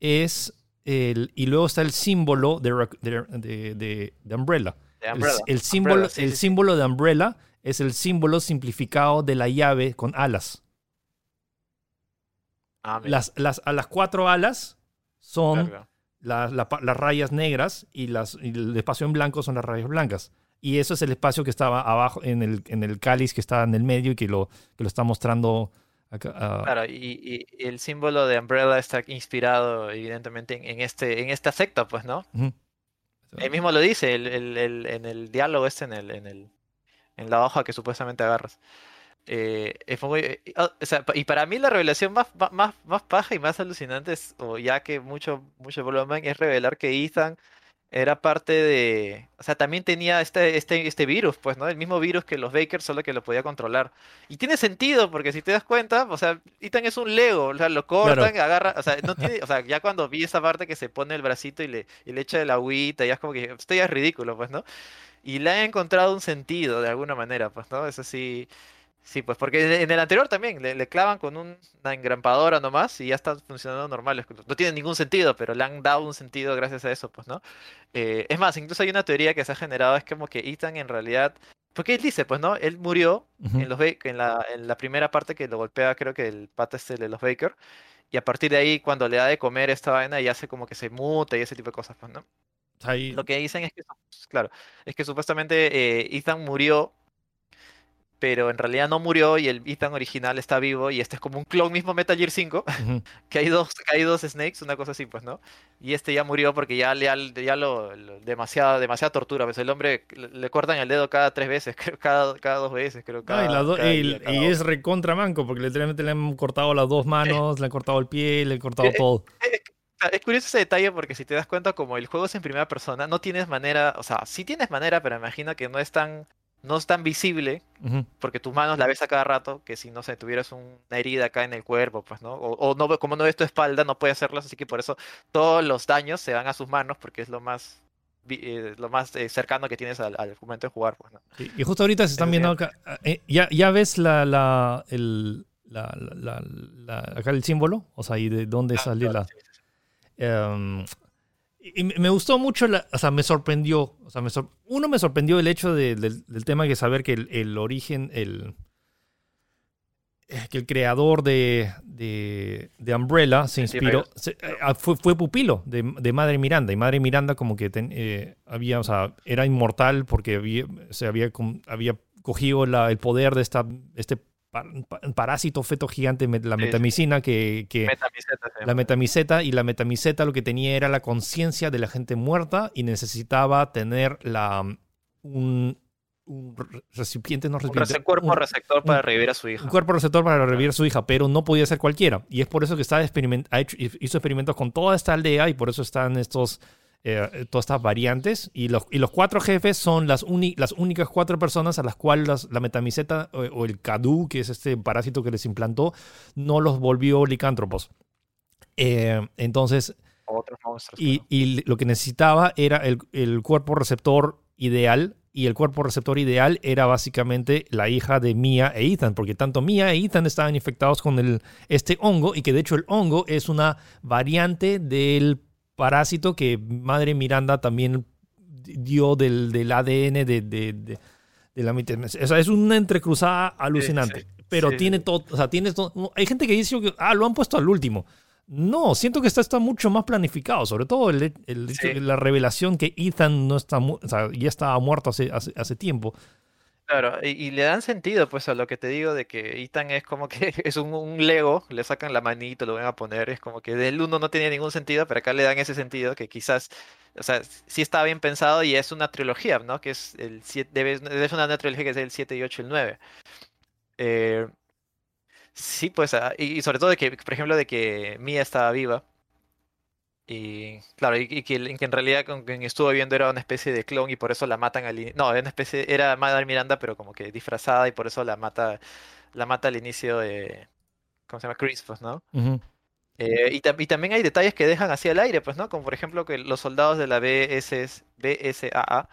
[SPEAKER 1] es el, y luego está el símbolo de, de, de, de- Umbrella. El, símbolo,
[SPEAKER 2] Umbrella, sí,
[SPEAKER 1] el
[SPEAKER 2] sí, sí.
[SPEAKER 1] símbolo de Umbrella es el símbolo simplificado de la llave con alas.
[SPEAKER 2] Ah,
[SPEAKER 1] Las, las, a las cuatro alas son
[SPEAKER 2] claro, claro.
[SPEAKER 1] la- la pa- las rayas negras y, las, y el espacio en blanco son las rayas blancas. Y eso es el espacio que estaba abajo en el, en el cáliz que está en el medio y que lo, que lo está mostrando acá. ah,
[SPEAKER 2] Claro, y, y- el símbolo de Umbrella está inspirado evidentemente en, en este, en esta secta, pues, ¿no? Él mismo lo dice el- el- el- en el diálogo este, en el, en el, en la hoja que supuestamente agarras. Eh, es muy- eh, ah, o sea, pa- y para mí la revelación más, más, más paja y más alucinante es, o ya que mucho, mucho volumen, es revelar que Ethan era parte de, o sea, también tenía este, este, este virus, pues, ¿no? El mismo virus que los Bakers, solo que lo podía controlar. Y tiene sentido, porque si te das cuenta, o sea, Ethan es un Lego, o sea, lo cortan, agarra, o sea, no tiene, o sea, ya cuando vi esa parte que se pone el bracito y le, y le echa el agüita, ya es como que esto ya es ridículo, pues, ¿no? y le han encontrado un sentido de alguna manera, pues, ¿no? Eso sí, sí, pues porque en el anterior también le, le clavan con un- una engrampadora nomás y ya están funcionando normales. No tiene ningún sentido, pero le han dado un sentido gracias a eso, pues, ¿no? Eh, es más, incluso hay una teoría que se ha generado, es como que Ethan en realidad, porque él dice, pues, ¿no? Él murió
[SPEAKER 1] Ujú.
[SPEAKER 2] en los en la, en la primera parte que lo golpea, creo que el pata este de los Baker. Y a partir de ahí, cuando le da de comer esta vaina, ya hace como que se muta y ese tipo de cosas, pues, ¿no?
[SPEAKER 1] Y-
[SPEAKER 2] Lo que dicen es que, claro, es que supuestamente eh, Ethan murió, pero en realidad no murió y el Ethan original está vivo y este es como un clon mismo Metal Gear 5,
[SPEAKER 1] ujú.
[SPEAKER 2] que hay dos, que hay dos Snakes, una cosa así, pues, ¿no? Y este ya murió porque ya, le, al- ya lo, lo- demasiada, demasiada tortura, pues el hombre le, cortan el dedo cada tres veces, creo, cada, cada dos veces, creo,
[SPEAKER 1] No, y, las do-
[SPEAKER 2] cada
[SPEAKER 1] y-
[SPEAKER 2] día, cada
[SPEAKER 1] y
[SPEAKER 2] hora.
[SPEAKER 1] es recontra manco, porque literalmente le han cortado las dos manos, le han cortado el pie, le han cortado todo.
[SPEAKER 2] Es curioso ese detalle porque si te das cuenta, como el juego es en primera persona, no tienes manera, o sea, sí tienes manera, pero imagino que no es tan, no es tan visible,
[SPEAKER 1] Ujú.
[SPEAKER 2] porque tus manos la ves a cada rato, que si no sé, tuvieras un- una herida acá en el cuerpo, pues, ¿no? O, o no, como no ves tu espalda, no puedes hacerlas, así que por eso todos los daños se van a sus manos, porque es lo más, eh, lo más eh, cercano que tienes al, al momento de jugar, pues, ¿no?
[SPEAKER 1] Sí, Y justo ahorita se están viendo acá. eh, ya, ya ves la, la, el, la, la- acá el símbolo, o sea, y de dónde
[SPEAKER 2] Ah,
[SPEAKER 1] sale
[SPEAKER 2] claro,
[SPEAKER 1] la.
[SPEAKER 2] sí, sí, sí.
[SPEAKER 1] Y me gustó mucho, la- o sea, me sorprendió. O sea, me sor- uno me sorprendió el hecho de- del, del tema que saber que el, el origen, el, eh, que el creador de, de, de Umbrella se inspiró, se- eh, ah, fue, fue pupilo de, de Madre Miranda. Y Madre Miranda como que ten- eh, había, o sea, era inmortal porque había, se había, cogido la- el poder de esta, este par- pa- parásito feto gigante, la metamicina, que, la
[SPEAKER 2] llama.
[SPEAKER 1] metamiseta y la metamiseta lo que tenía era la conciencia de la gente muerta y necesitaba tener la un, un re- recipiente, no
[SPEAKER 2] Un
[SPEAKER 1] recipiente,
[SPEAKER 2] rece- cuerpo
[SPEAKER 1] un-
[SPEAKER 2] receptor para
[SPEAKER 1] un-
[SPEAKER 2] revivir a su hija.
[SPEAKER 1] un cuerpo receptor para revivir a su hija, pero no podía ser cualquiera. Y es por eso que está experiment- ha hecho, hizo experimentos con toda esta aldea y por eso están estos, eh, todas estas variantes. Y los, y los cuatro jefes son las, únicas cuatro personas a las cuales las- la metamiseta o, o el Kadu, que es este parásito que les implantó, no los volvió licántropos. Eh, entonces,
[SPEAKER 2] Otros monstruos.
[SPEAKER 1] y, y lo que necesitaba era el, el cuerpo receptor ideal. Y el cuerpo receptor ideal era básicamente la hija de Mia e Ethan, porque tanto Mia e Ethan estaban infectados con el, este hongo, y que de hecho el hongo es una variante del parásito que Madre Miranda también dio del, del ADN de, de, de- de la mitad. O sea, es una entrecruzada alucinante.
[SPEAKER 2] sí.
[SPEAKER 1] Pero
[SPEAKER 2] Sí,
[SPEAKER 1] tiene todo, o sea, tiene todo. Hay gente que dice que, ah, lo han puesto al último. No, siento que está, está mucho más planificado, sobre todo el, la revelación que Ethan no está, o sea, ya estaba muerto hace, hace, hace tiempo.
[SPEAKER 2] Claro, y, y le dan sentido pues a lo que te digo de que Ethan es como que es un, Lego, le sacan la manito, lo van a poner, es como que del uno no tenía ningún sentido, pero acá le dan ese sentido que quizás, o sea, sí está bien pensado y es una trilogía, ¿no? Que es el siete, debe, debe ser una trilogía que es el 7 y 8 y el 9. Eh, sí, pues, ah, y sobre todo de que, por ejemplo, de que Mia estaba viva. Y claro, y, y que, en realidad con quien estuvo viendo era una especie de clon y por eso la matan al inicio. No, era una especie, era Madre Miranda, pero como que disfrazada y por eso la mata, la mata al inicio de. ¿Cómo se llama? Chris, pues, ¿no? Eh, y, tam- y también hay detalles que dejan así al aire, pues, ¿no? Como por ejemplo que los soldados de la BSS, BSAA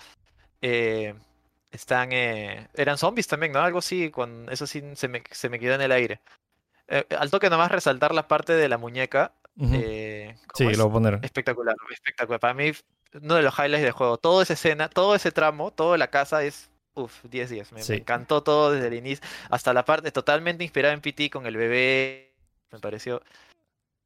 [SPEAKER 2] eh, están, eh, eran zombies también, ¿no? Algo así, con eso sí se me, se me quedó en el aire. Eh, al toque nomás resaltar la parte de la muñeca. Eh,
[SPEAKER 1] Sí, lo voy a poner.
[SPEAKER 2] Espectacular, espectacular. Para mí, uno de los highlights del juego. Toda esa escena, todo ese tramo, toda la casa es, uff, 10 10. Me, encantó todo desde el inicio hasta la parte totalmente inspirada en PT con el bebé. Me pareció.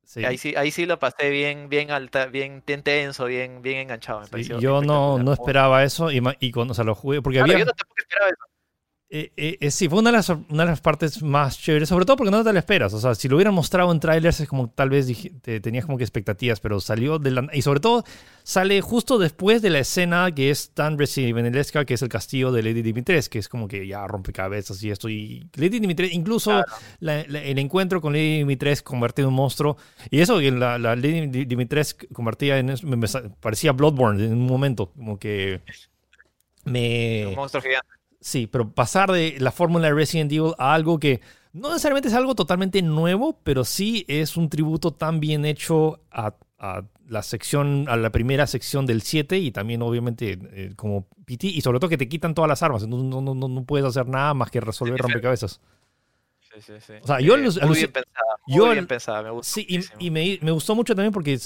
[SPEAKER 1] Sí.
[SPEAKER 2] Ahí sí, ahí sí lo pasé bien, bien alta, bien, bien tenso, bien, bien enganchado. Me
[SPEAKER 1] Sí,
[SPEAKER 2] pareció
[SPEAKER 1] yo no, no esperaba eso y, y cuando o sea, lo jugué, porque
[SPEAKER 2] Claro,
[SPEAKER 1] había...
[SPEAKER 2] yo no tampoco esperaba eso.
[SPEAKER 1] Eh, eh, eh, sí, fue una de, las, una de las partes más chéveres, sobre todo porque no te la esperas. O sea, si lo hubieran mostrado en trailers, es como tal vez dije- te- tenías como que expectativas, pero salió de la. Y sobre todo, sale justo después de la escena que es tan Resident que es el castillo de Lady Dimitrescu, que es como que ya rompecabezas y esto. Y Lady Dimitrescu, incluso
[SPEAKER 2] Claro.
[SPEAKER 1] la- la- el encuentro con Lady Dimitrescu convertido en un monstruo. Y eso, que la, la Lady Di- Dimitrescu convertida en. me- me parecía Bloodborne en un momento, como que. Me.
[SPEAKER 2] Un monstruo gigante.
[SPEAKER 1] Sí, pero pasar de la fórmula de Resident Evil a algo que no necesariamente es algo totalmente nuevo, pero sí es un tributo tan bien hecho a, a la sección, a la primera sección del 7 y también obviamente eh, como PT y sobre todo que te quitan todas las armas, no, no, no, no puedes hacer nada más que resolver
[SPEAKER 2] Sí,
[SPEAKER 1] rompecabezas.
[SPEAKER 2] Sí, sí, sí.
[SPEAKER 1] O sea, yo
[SPEAKER 2] Eh, muy bien pensada, muy
[SPEAKER 1] yo
[SPEAKER 2] bien pensada, me gusta
[SPEAKER 1] Sí, y, me, me gustó mucho también porque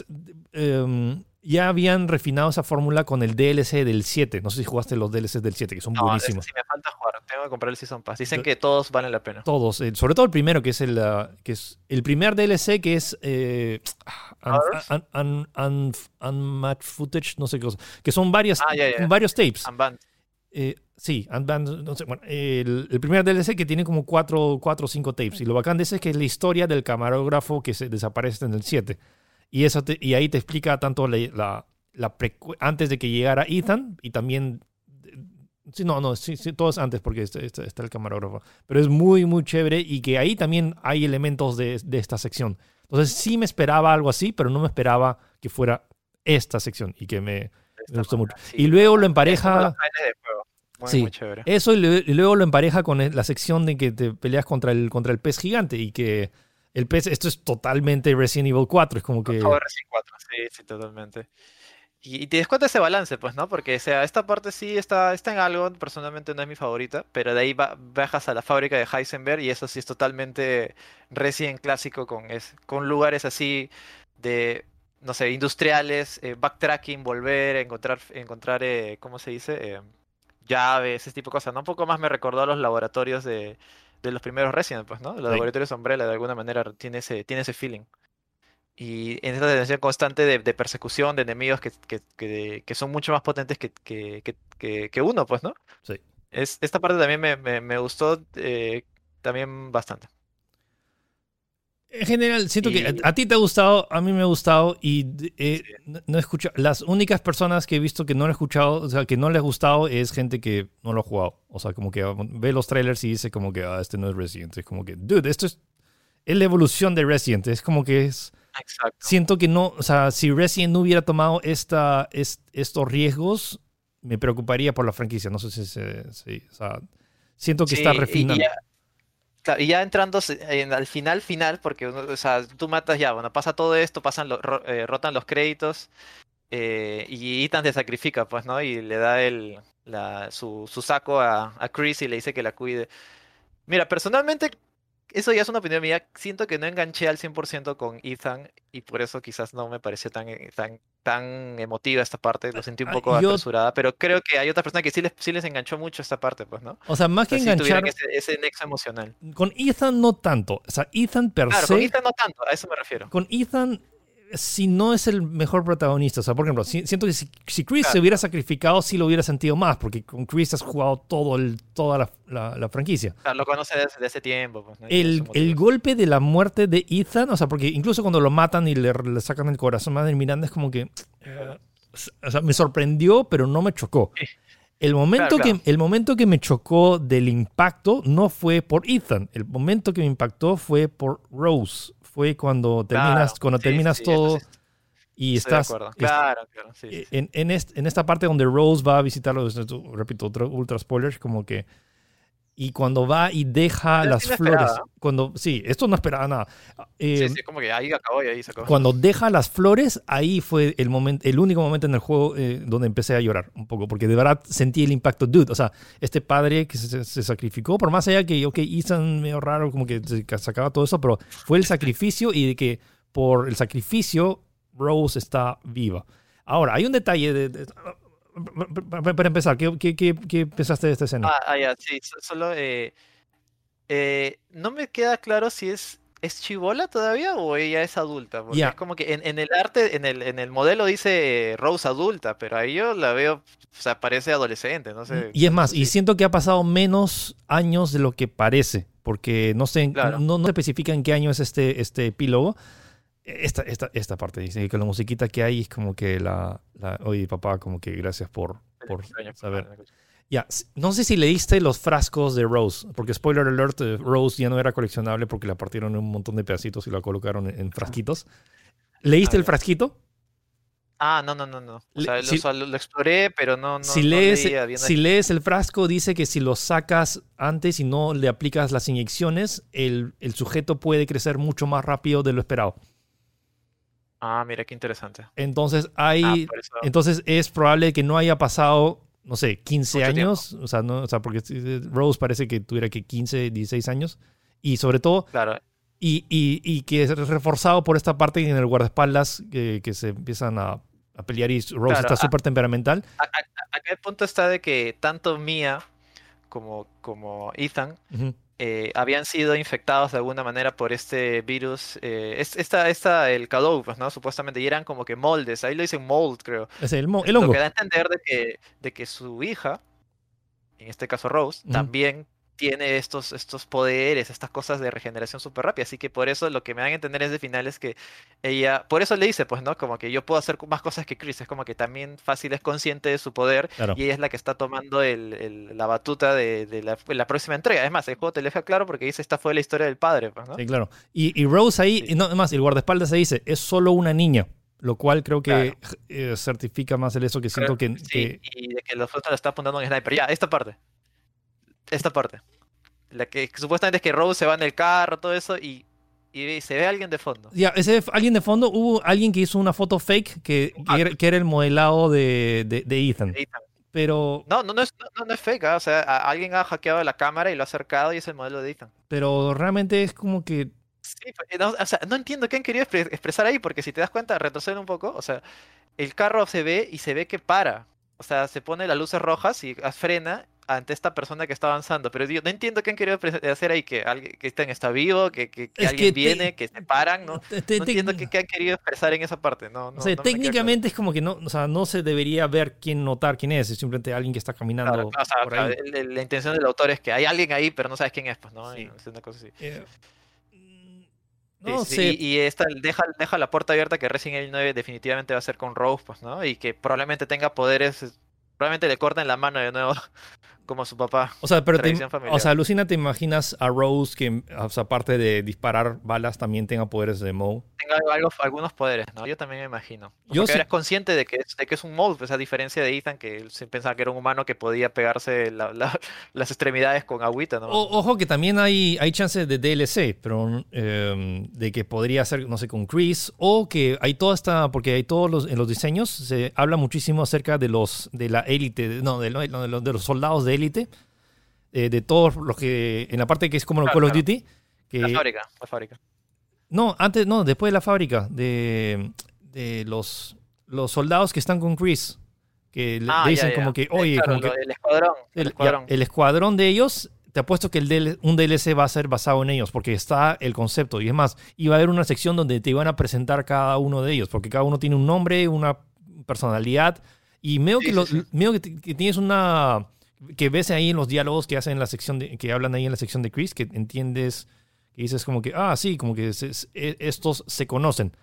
[SPEAKER 1] em, ya habían refinado esa fórmula con el DLC del 7. No sé si jugaste los DLCs del 7, que son
[SPEAKER 2] No,
[SPEAKER 1] buenísimos.
[SPEAKER 2] sí me falta jugar, tengo que comprar el Season Pass. Dicen que todos valen la pena.
[SPEAKER 1] Todos, eh, sobre todo el primero, que es el, ah, que es el primer DLC, que es eh, un-
[SPEAKER 2] Others?
[SPEAKER 1] un- un- un- Unmatched Footage, no sé qué cosa. Que son varias,
[SPEAKER 2] Ah,
[SPEAKER 1] varios tapes.
[SPEAKER 2] Unbanned.
[SPEAKER 1] Eh, sí, Unbanned, no sé, bueno, el, el primer DLC que tiene como cuatro, cuatro o cinco tapes. Y lo bacán de ese es que es la historia del camarógrafo que se desaparece en el 7. Y, eso te- y ahí te explica tanto la, la- la antes de que llegara Ethan y también... Sí, no, no, sí, sí, todo es antes porque está, está- está el camarógrafo. Pero es muy, muy chévere y que ahí también hay elementos de, de esta sección. Entonces sí me esperaba algo así, pero no me esperaba que fuera esta sección y que me, me gustó mucho.
[SPEAKER 2] manera, sí.
[SPEAKER 1] Y luego lo empareja...
[SPEAKER 2] Muy,
[SPEAKER 1] Sí.
[SPEAKER 2] muy chévere.
[SPEAKER 1] Eso y, luego lo empareja con la sección de que te peleas contra el, contra el pez gigante y que el pez, esto es totalmente Resident Evil 4, es como que...
[SPEAKER 2] Todo Resident 4, sí, sí, totalmente. Y, y te das cuenta ese balance, pues, ¿no? Porque, o sea, esta parte sí está, está en algo, personalmente no es mi favorita, pero de ahí va- bajas a la fábrica de Heisenberg y eso sí es totalmente Resident clásico con, es, con lugares así de, no sé, industriales, eh, backtracking, volver, encontrar, encontrar eh, ¿cómo se dice? Eh, llaves, ese tipo de cosas, ¿no? Un poco más me recordó a los laboratorios de, de los primeros Resident, pues, ¿no? Los
[SPEAKER 1] Sí.
[SPEAKER 2] laboratorios Umbrella de alguna manera tiene ese, tiene ese feeling. Y en esta tensión constante de, de persecución de enemigos que, que, que- que son mucho más potentes que, uno, pues, ¿no?
[SPEAKER 1] Sí.
[SPEAKER 2] Es, esta parte también me, me- me gustó eh, también bastante.
[SPEAKER 1] En general, siento que
[SPEAKER 2] Y-
[SPEAKER 1] a, a ti te ha gustado, a mí me ha gustado y eh,
[SPEAKER 2] Sí.
[SPEAKER 1] no, he escuchado, las únicas personas que he visto que no lo he escuchado, o sea, que no les ha gustado es gente que no lo ha jugado. O sea, como que ah, ve los trailers y dice como que, ah, este no es Resident. Es como que, dude, esto es, es la evolución de Resident. Es como que es...
[SPEAKER 2] Exacto.
[SPEAKER 1] siento que no, o sea, si Resident no hubiera tomado esta, es- estos riesgos, me preocuparía por la franquicia. No sé si, se- si- o sea, siento que está
[SPEAKER 2] Sí, y- y
[SPEAKER 1] refinando.
[SPEAKER 2] ya- y ya entrando al final, final, porque o sea, tú matas ya, bueno, pasa todo esto, pasan eh, rotan los créditos eh, y Ethan se sacrifica, pues, ¿no? Y le da el, su, su saco a, a Chris y le dice que la cuide. Mira, personalmente, eso ya es una opinión mía. Siento que no enganché al 100% con Ethan y por eso quizás no me pareció tan, tan emotiva esta parte. Lo sentí un poco
[SPEAKER 1] yo-
[SPEAKER 2] apresurada, pero creo que hay otras personas que sí les, sí les enganchó mucho esta parte, pues, ¿no?
[SPEAKER 1] O sea, más
[SPEAKER 2] O
[SPEAKER 1] que
[SPEAKER 2] sea, sí tuvieron
[SPEAKER 1] enganchar,
[SPEAKER 2] ese, ese nexo emocional.
[SPEAKER 1] con Ethan no tanto. O sea, Ethan per
[SPEAKER 2] Claro,
[SPEAKER 1] se,
[SPEAKER 2] con Ethan no tanto, a eso me refiero.
[SPEAKER 1] con Ethan, si no es el mejor protagonista, o sea, por ejemplo, si- siento que si, si Chris se hubiera sacrificado, sí lo hubiera sentido más, porque con Chris has jugado todo el, toda la, la- la franquicia.
[SPEAKER 2] O sea, lo conoce desde, desde ese tiempo. Pues,
[SPEAKER 1] El, el golpe de la muerte de Ethan, o sea, porque incluso cuando lo matan y le, le sacan el corazón a Miranda, es como que. eh, o sea, me sorprendió, pero no me chocó.
[SPEAKER 2] Sí.
[SPEAKER 1] El momento,
[SPEAKER 2] Claro, claro.
[SPEAKER 1] Que, el momento que me chocó del impacto no fue por Ethan. El momento que me impactó fue por Rose. Fue cuando terminas,
[SPEAKER 2] Claro,
[SPEAKER 1] cuando
[SPEAKER 2] sí,
[SPEAKER 1] terminas
[SPEAKER 2] sí,
[SPEAKER 1] todo
[SPEAKER 2] sí,
[SPEAKER 1] y
[SPEAKER 2] de
[SPEAKER 1] estás. est-
[SPEAKER 2] Claro, claro. Sí.
[SPEAKER 1] en, en, est- en esta parte donde Rose va a visitarlo, repito, otro ultra spoilers, como que. Y cuando va y deja
[SPEAKER 2] Pero
[SPEAKER 1] las flores.
[SPEAKER 2] esperaba.
[SPEAKER 1] Cuando, sí, esto no esperaba nada. Eh,
[SPEAKER 2] Sí, sí, como que ahí acabó y ahí se acabó.
[SPEAKER 1] Cuando deja las flores, ahí fue el momento, el único momento en el juego eh, donde empecé a llorar un poco, porque de verdad sentí el impacto, dude. O sea, este padre que se, se sacrificó, por más allá que, ok, Ethan medio raro, como que se sacaba todo eso, pero fue el sacrificio y de que por el sacrificio Rose está viva. Ahora, hay un detalle de. de- para, empezar, ¿qué, qué, qué, qué pensaste de esta escena?
[SPEAKER 2] Ah, ah, ya, sí, so- solo eh, eh, no me queda claro si es, es chivola todavía o ella es adulta, porque
[SPEAKER 1] Ya.
[SPEAKER 2] es como que en, en el arte, en el, en el modelo dice eh, Rose adulta, pero ahí yo la veo, o sea, parece adolescente, no sé.
[SPEAKER 1] Y es más, y
[SPEAKER 2] sí.
[SPEAKER 1] siento que ha pasado menos años de lo que parece, porque no sé,
[SPEAKER 2] Claro.
[SPEAKER 1] no, no especifica en qué año es este, este epílogo. Esta, esta, esta parte dice que la musiquita que hay es como que la, la oye papá, como que gracias por, por saber. Ya, no sé si leíste los frascos de Rose, porque spoiler alert, eh, Rose ya no era coleccionable porque la partieron en un montón de pedacitos y la colocaron en, en frasquitos. ¿Leíste
[SPEAKER 2] A
[SPEAKER 1] el frasquito?
[SPEAKER 2] Ah, no, no, no, no. O sea, lo,
[SPEAKER 1] si-
[SPEAKER 2] o sea, lo- lo exploré, pero no, no,
[SPEAKER 1] si,
[SPEAKER 2] no
[SPEAKER 1] lees,
[SPEAKER 2] leía bien
[SPEAKER 1] si lees el frasco, dice que si lo sacas antes y no le aplicas las inyecciones, el, el sujeto puede crecer mucho más rápido de lo esperado.
[SPEAKER 2] Ah, mira, qué interesante.
[SPEAKER 1] Entonces
[SPEAKER 2] Ah,
[SPEAKER 1] hay,
[SPEAKER 2] eso-
[SPEAKER 1] entonces es probable que no haya pasado, no sé, 15
[SPEAKER 2] Mucho
[SPEAKER 1] años, o sea, no, o sea, porque eh, Rose parece que tuviera que 15, 16 años y sobre todo
[SPEAKER 2] Claro,
[SPEAKER 1] y, y, y que es reforzado por esta parte en el guardaespaldas que, que se empiezan a, a pelear y Rose
[SPEAKER 2] Claro,
[SPEAKER 1] está súper temperamental.
[SPEAKER 2] acá el punto está de que tanto Mia como, como Ethan. Eh, habían sido infectados de alguna manera por este virus. eh, es- esta, esta, el Cadou, pues, ¿no? Supuestamente, y eran como que moldes, ahí lo dicen mold, creo.
[SPEAKER 1] Es el, mo- el
[SPEAKER 2] Lo
[SPEAKER 1] hongo.
[SPEAKER 2] que da a entender de que, de que su hija, en este caso Rose, también tiene estos, estos poderes, estas cosas de regeneración súper rápida. Así que por eso lo que me dan a entender es de final es que ella, por eso le dice, pues, ¿no? Como que yo puedo hacer más cosas que Chris. Es como que también fácil es consciente de su poder
[SPEAKER 1] Claro.
[SPEAKER 2] y ella es la que está tomando el- el- la batuta de, de la, la próxima entrega. Es más, el juego te lo deja claro porque dice esta fue la historia del padre, pues, ¿no?
[SPEAKER 1] Sí, claro. Y, y Rose ahí,
[SPEAKER 2] Sí.
[SPEAKER 1] no, además, el guardaespaldas se dice, es solo una niña, lo cual creo que
[SPEAKER 2] Claro.
[SPEAKER 1] eh, certifica más el eso que siento que,
[SPEAKER 2] Sí,
[SPEAKER 1] que-
[SPEAKER 2] y de que los otros lo está apuntando en sniper. Ya, esta parte. Esta parte. La que, que supuestamente es que Rose se va en el carro, todo eso, y, y se ve a alguien de fondo.
[SPEAKER 1] Ya, ese f- alguien de fondo, hubo alguien que hizo una foto fake que, que, era, que era el modelado de, de, de Ethan.
[SPEAKER 2] Ethan.
[SPEAKER 1] Pero,
[SPEAKER 2] No, no, no es, no, no es fake, ¿ah? o sea, alguien ha hackeado la cámara y lo ha acercado y es el modelo de Ethan.
[SPEAKER 1] pero realmente es como que.
[SPEAKER 2] Sí, pues, no, o sea, no entiendo qué han querido expre- expresar ahí, porque si te das cuenta, retroceder un poco, o sea, el carro se ve y se ve que para. O sea, se pone las luces rojas y ah, frena ante esta persona que está avanzando. Pero digo, no entiendo qué han querido hacer ahí, que alguien que está vivo, que, que- alguien
[SPEAKER 1] que te-
[SPEAKER 2] viene, que se paran, ¿no?
[SPEAKER 1] te- te-
[SPEAKER 2] No entiendo qué, han querido expresar en esa parte. No, no,
[SPEAKER 1] o sea,
[SPEAKER 2] no claro.
[SPEAKER 1] técnicamente es como que no, o sea, no se debería ver quién notar quién es, es simplemente alguien que está caminando
[SPEAKER 2] Claro, o sea,
[SPEAKER 1] por ahí.
[SPEAKER 2] el- la intención del autor es que hay alguien ahí, pero no sabes quién es, pues, ¿no?
[SPEAKER 1] Sí.
[SPEAKER 2] Y Es una cosa así.
[SPEAKER 1] Eh,
[SPEAKER 2] Sí,
[SPEAKER 1] no
[SPEAKER 2] sí,
[SPEAKER 1] sé.
[SPEAKER 2] Y, y esta deja, deja la puerta abierta que Resident Evil 9 definitivamente va a ser con Rose, pues, ¿no? Y que probablemente tenga poderes, es- probablemente le corten la mano de nuevo, como su papá.
[SPEAKER 1] O sea, pero te- o sea, Lucina, ¿te imaginas a Rose que, o sea, aparte de disparar balas, también tenga poderes de Moe?
[SPEAKER 2] Tenga algo, algunos poderes, ¿no? Yo también me imagino.
[SPEAKER 1] Yo
[SPEAKER 2] Porque
[SPEAKER 1] sí-
[SPEAKER 2] eres consciente de que es, de que es un mold, pues, a diferencia de Ethan, que él pensaba que era un humano que podía pegarse la- la- las extremidades con agüita, ¿no?
[SPEAKER 1] O- ojo que también hay, hay chances de DLC, pero eh, de que podría ser, no sé, con Chris, o que hay toda esta, porque hay todos los, en los diseños, se habla muchísimo acerca de los, de la élite, no, de, lo- de los soldados de élite, eh, de todos los que, en la parte que es como los
[SPEAKER 2] Claro,
[SPEAKER 1] Call of. Duty, que,
[SPEAKER 2] La fábrica, la fábrica.
[SPEAKER 1] no, antes, no, después de la fábrica, de, de los, los soldados que están con Chris, que le,
[SPEAKER 2] Ah,
[SPEAKER 1] le dicen
[SPEAKER 2] ya.
[SPEAKER 1] como que,
[SPEAKER 2] Eh,
[SPEAKER 1] oye,
[SPEAKER 2] claro,
[SPEAKER 1] como que
[SPEAKER 2] lo- el escuadrón, el,
[SPEAKER 1] el, ya,
[SPEAKER 2] escuadrón.
[SPEAKER 1] el escuadrón de ellos, te apuesto que el DL un DLC va a ser basado en ellos, porque está el concepto. Y es más, iba a haber una sección donde te iban a presentar cada uno de ellos, porque cada uno tiene un nombre, una personalidad. Y medio
[SPEAKER 2] Sí,
[SPEAKER 1] que, lo-
[SPEAKER 2] sí.
[SPEAKER 1] medio que tienes una. Que ves ahí en los diálogos que hacen en la sección de, que hablan ahí en la sección de Chris, que entiendes, que dices como que, ah, sí, como que se- e- estos se conocen.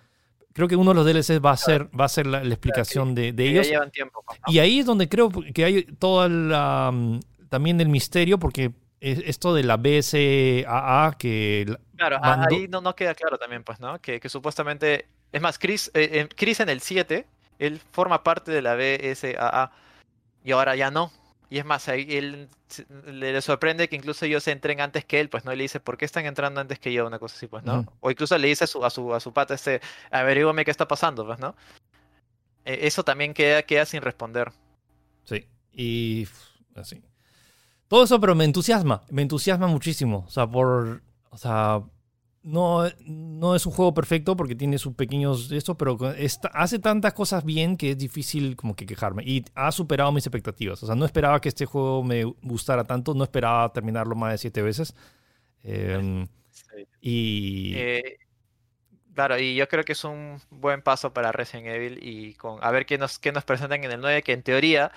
[SPEAKER 1] Creo que uno de los DLCs va a ser, va a ser la, la explicación de, de ellos.
[SPEAKER 2] ya llevan tiempo. ¿no?
[SPEAKER 1] Y ahí es donde creo que hay toda la mm, también del misterio, porque es- esto de la BSAA que la-
[SPEAKER 2] Claro,
[SPEAKER 1] mandó-
[SPEAKER 2] ahí no, no queda claro también, pues, ¿no? Que, que supuestamente. Es más, Chris, eh, eh, Chris en el 7, él forma parte de la BSAA y ahora ya no. Y es más, ahí él le, sorprende que incluso ellos entren antes que él, pues, ¿no? Y le dice, ¿por qué están entrando antes que yo? Una cosa así, pues, ¿no? O incluso le dice a su, a su, a su pata este, averígame qué está pasando, pues, ¿no? Eh, eso también queda, queda sin responder.
[SPEAKER 1] sí, y así. Todo eso, pero me entusiasma, me entusiasma muchísimo. O sea, por. O sea. No, no es un juego perfecto porque tiene sus pequeños esto, pero está- hace tantas cosas bien que es difícil como que quejarme. Y ha superado mis expectativas. O sea, no esperaba que este juego me gustara tanto, no esperaba terminarlo más de siete veces. Em, y
[SPEAKER 2] Eh, claro, y yo creo que es un buen paso para Resident Evil y con a ver qué nos, qué nos presentan en el 9, que en teoría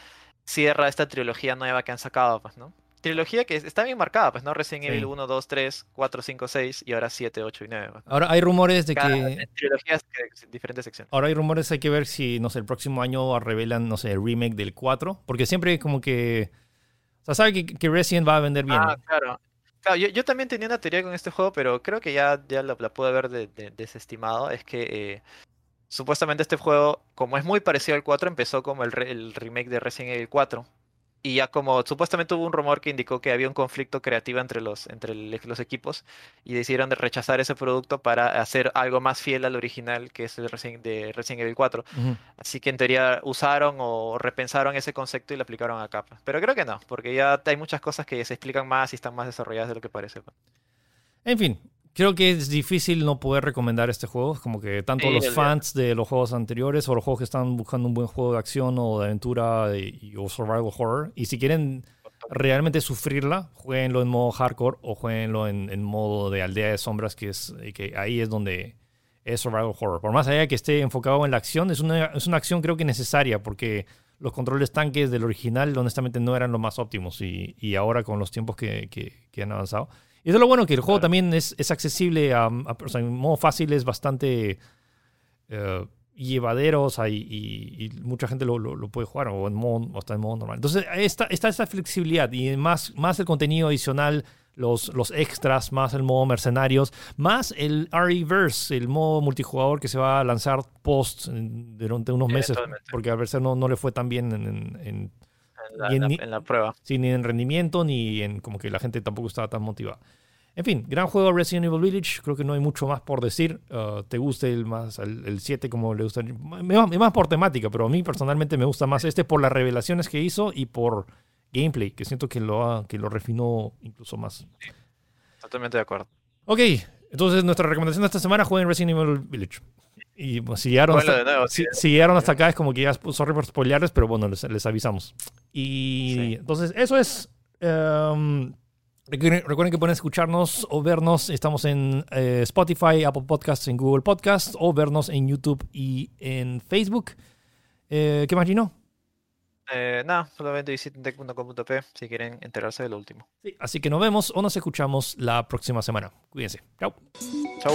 [SPEAKER 2] cierra esta trilogía nueva que han sacado, pues, ¿no? Trilogía que está bien marcada, pues, ¿no? Resident
[SPEAKER 1] Sí.
[SPEAKER 2] Evil 1, 2, 3, 4, 5, 6 y ahora 7, 8 y 9. pues, ¿no?
[SPEAKER 1] ahora hay rumores de
[SPEAKER 2] Cada
[SPEAKER 1] que
[SPEAKER 2] trilogías que diferentes secciones.
[SPEAKER 1] Ahora hay rumores, hay que ver si, no sé, el próximo año revelan, no sé, el remake del 4. Porque siempre como que... O sea, sabe que, que Resident va a vender bien.
[SPEAKER 2] Ah, claro. Claro, yo, yo también tenía una teoría con este juego, pero creo que ya, ya la, la pude haber de- de- desestimado. Es que eh, supuestamente este juego, como es muy parecido al 4, empezó como el, re- el remake de Resident Evil 4. Y ya como supuestamente hubo un rumor que indicó que había un conflicto creativo entre los, entre los equipos y decidieron de rechazar ese producto para hacer algo más fiel al original que es el Resident, de Resident Evil 4. Así que en teoría usaron o repensaron ese concepto y lo aplicaron acá. pues. Pero creo que no, porque ya hay muchas cosas que se explican más y están más desarrolladas de lo que parece. pues.
[SPEAKER 1] En fin, creo que es difícil no poder recomendar este juego. Como que tanto
[SPEAKER 2] Sí,
[SPEAKER 1] los fans de los juegos anteriores o los juegos que están buscando un buen juego de acción o de aventura y, y- o survival horror. Y si quieren realmente sufrirla, jueguenlo en modo hardcore o jueguenlo en, en modo de aldea de sombras, que, es, que ahí es donde es survival horror. Por más allá que esté enfocado en la acción, es una, es una acción creo que necesaria porque los controles tanques del original honestamente no eran los más óptimos y, y ahora con los tiempos que, que- que han avanzado. Y eso es lo bueno, que el juego
[SPEAKER 2] Claro.
[SPEAKER 1] también es, es accesible, a, a- o sea, en modo fácil es bastante eh, llevadero, o sea, y, y- y mucha gente lo, lo- lo puede jugar o, en modo, o está en modo normal. Entonces está, está esa flexibilidad y más, más el contenido adicional, los, los extras, más el modo mercenarios, más el RE-Verse, el modo multijugador que se va a lanzar post durante unos meses, porque al parecer no, no le fue tan bien en- en- en,
[SPEAKER 2] En la,
[SPEAKER 1] en
[SPEAKER 2] la-
[SPEAKER 1] ni-
[SPEAKER 2] en la prueba.
[SPEAKER 1] Sí, ni en rendimiento, ni en como que la gente tampoco estaba tan motivada. En fin, gran juego Resident Evil Village. Creo que no hay mucho más por decir. Uh, te guste el más el, el 7 como le gusta. Es más por temática, pero a mí personalmente me gusta más este por las revelaciones que hizo y por gameplay, que siento que lo, ha- que lo refinó incluso más.
[SPEAKER 2] Totalmente de acuerdo.
[SPEAKER 1] Ok, entonces nuestra recomendación de esta semana jueguen Resident Evil Village. Y pues, si llegaron,
[SPEAKER 2] Bueno,
[SPEAKER 1] hasta,
[SPEAKER 2] nuevo,
[SPEAKER 1] si,
[SPEAKER 2] sí.
[SPEAKER 1] si llegaron hasta acá es como que ya, sorry por spoilearles, pero bueno, les, les avisamos. Y
[SPEAKER 2] Sí.
[SPEAKER 1] entonces eso es... em, recuerden, que pueden escucharnos o vernos, estamos en eh, Spotify, Apple Podcasts, en Google Podcasts, o vernos en YouTube y en Facebook. Eh, ¿Qué más, Gino?
[SPEAKER 2] Eh, nada, solamente visiten tech.com.p si quieren enterarse de lo último.
[SPEAKER 1] Sí, así que nos vemos o nos escuchamos la próxima semana. Cuídense. Chao.
[SPEAKER 2] Chau.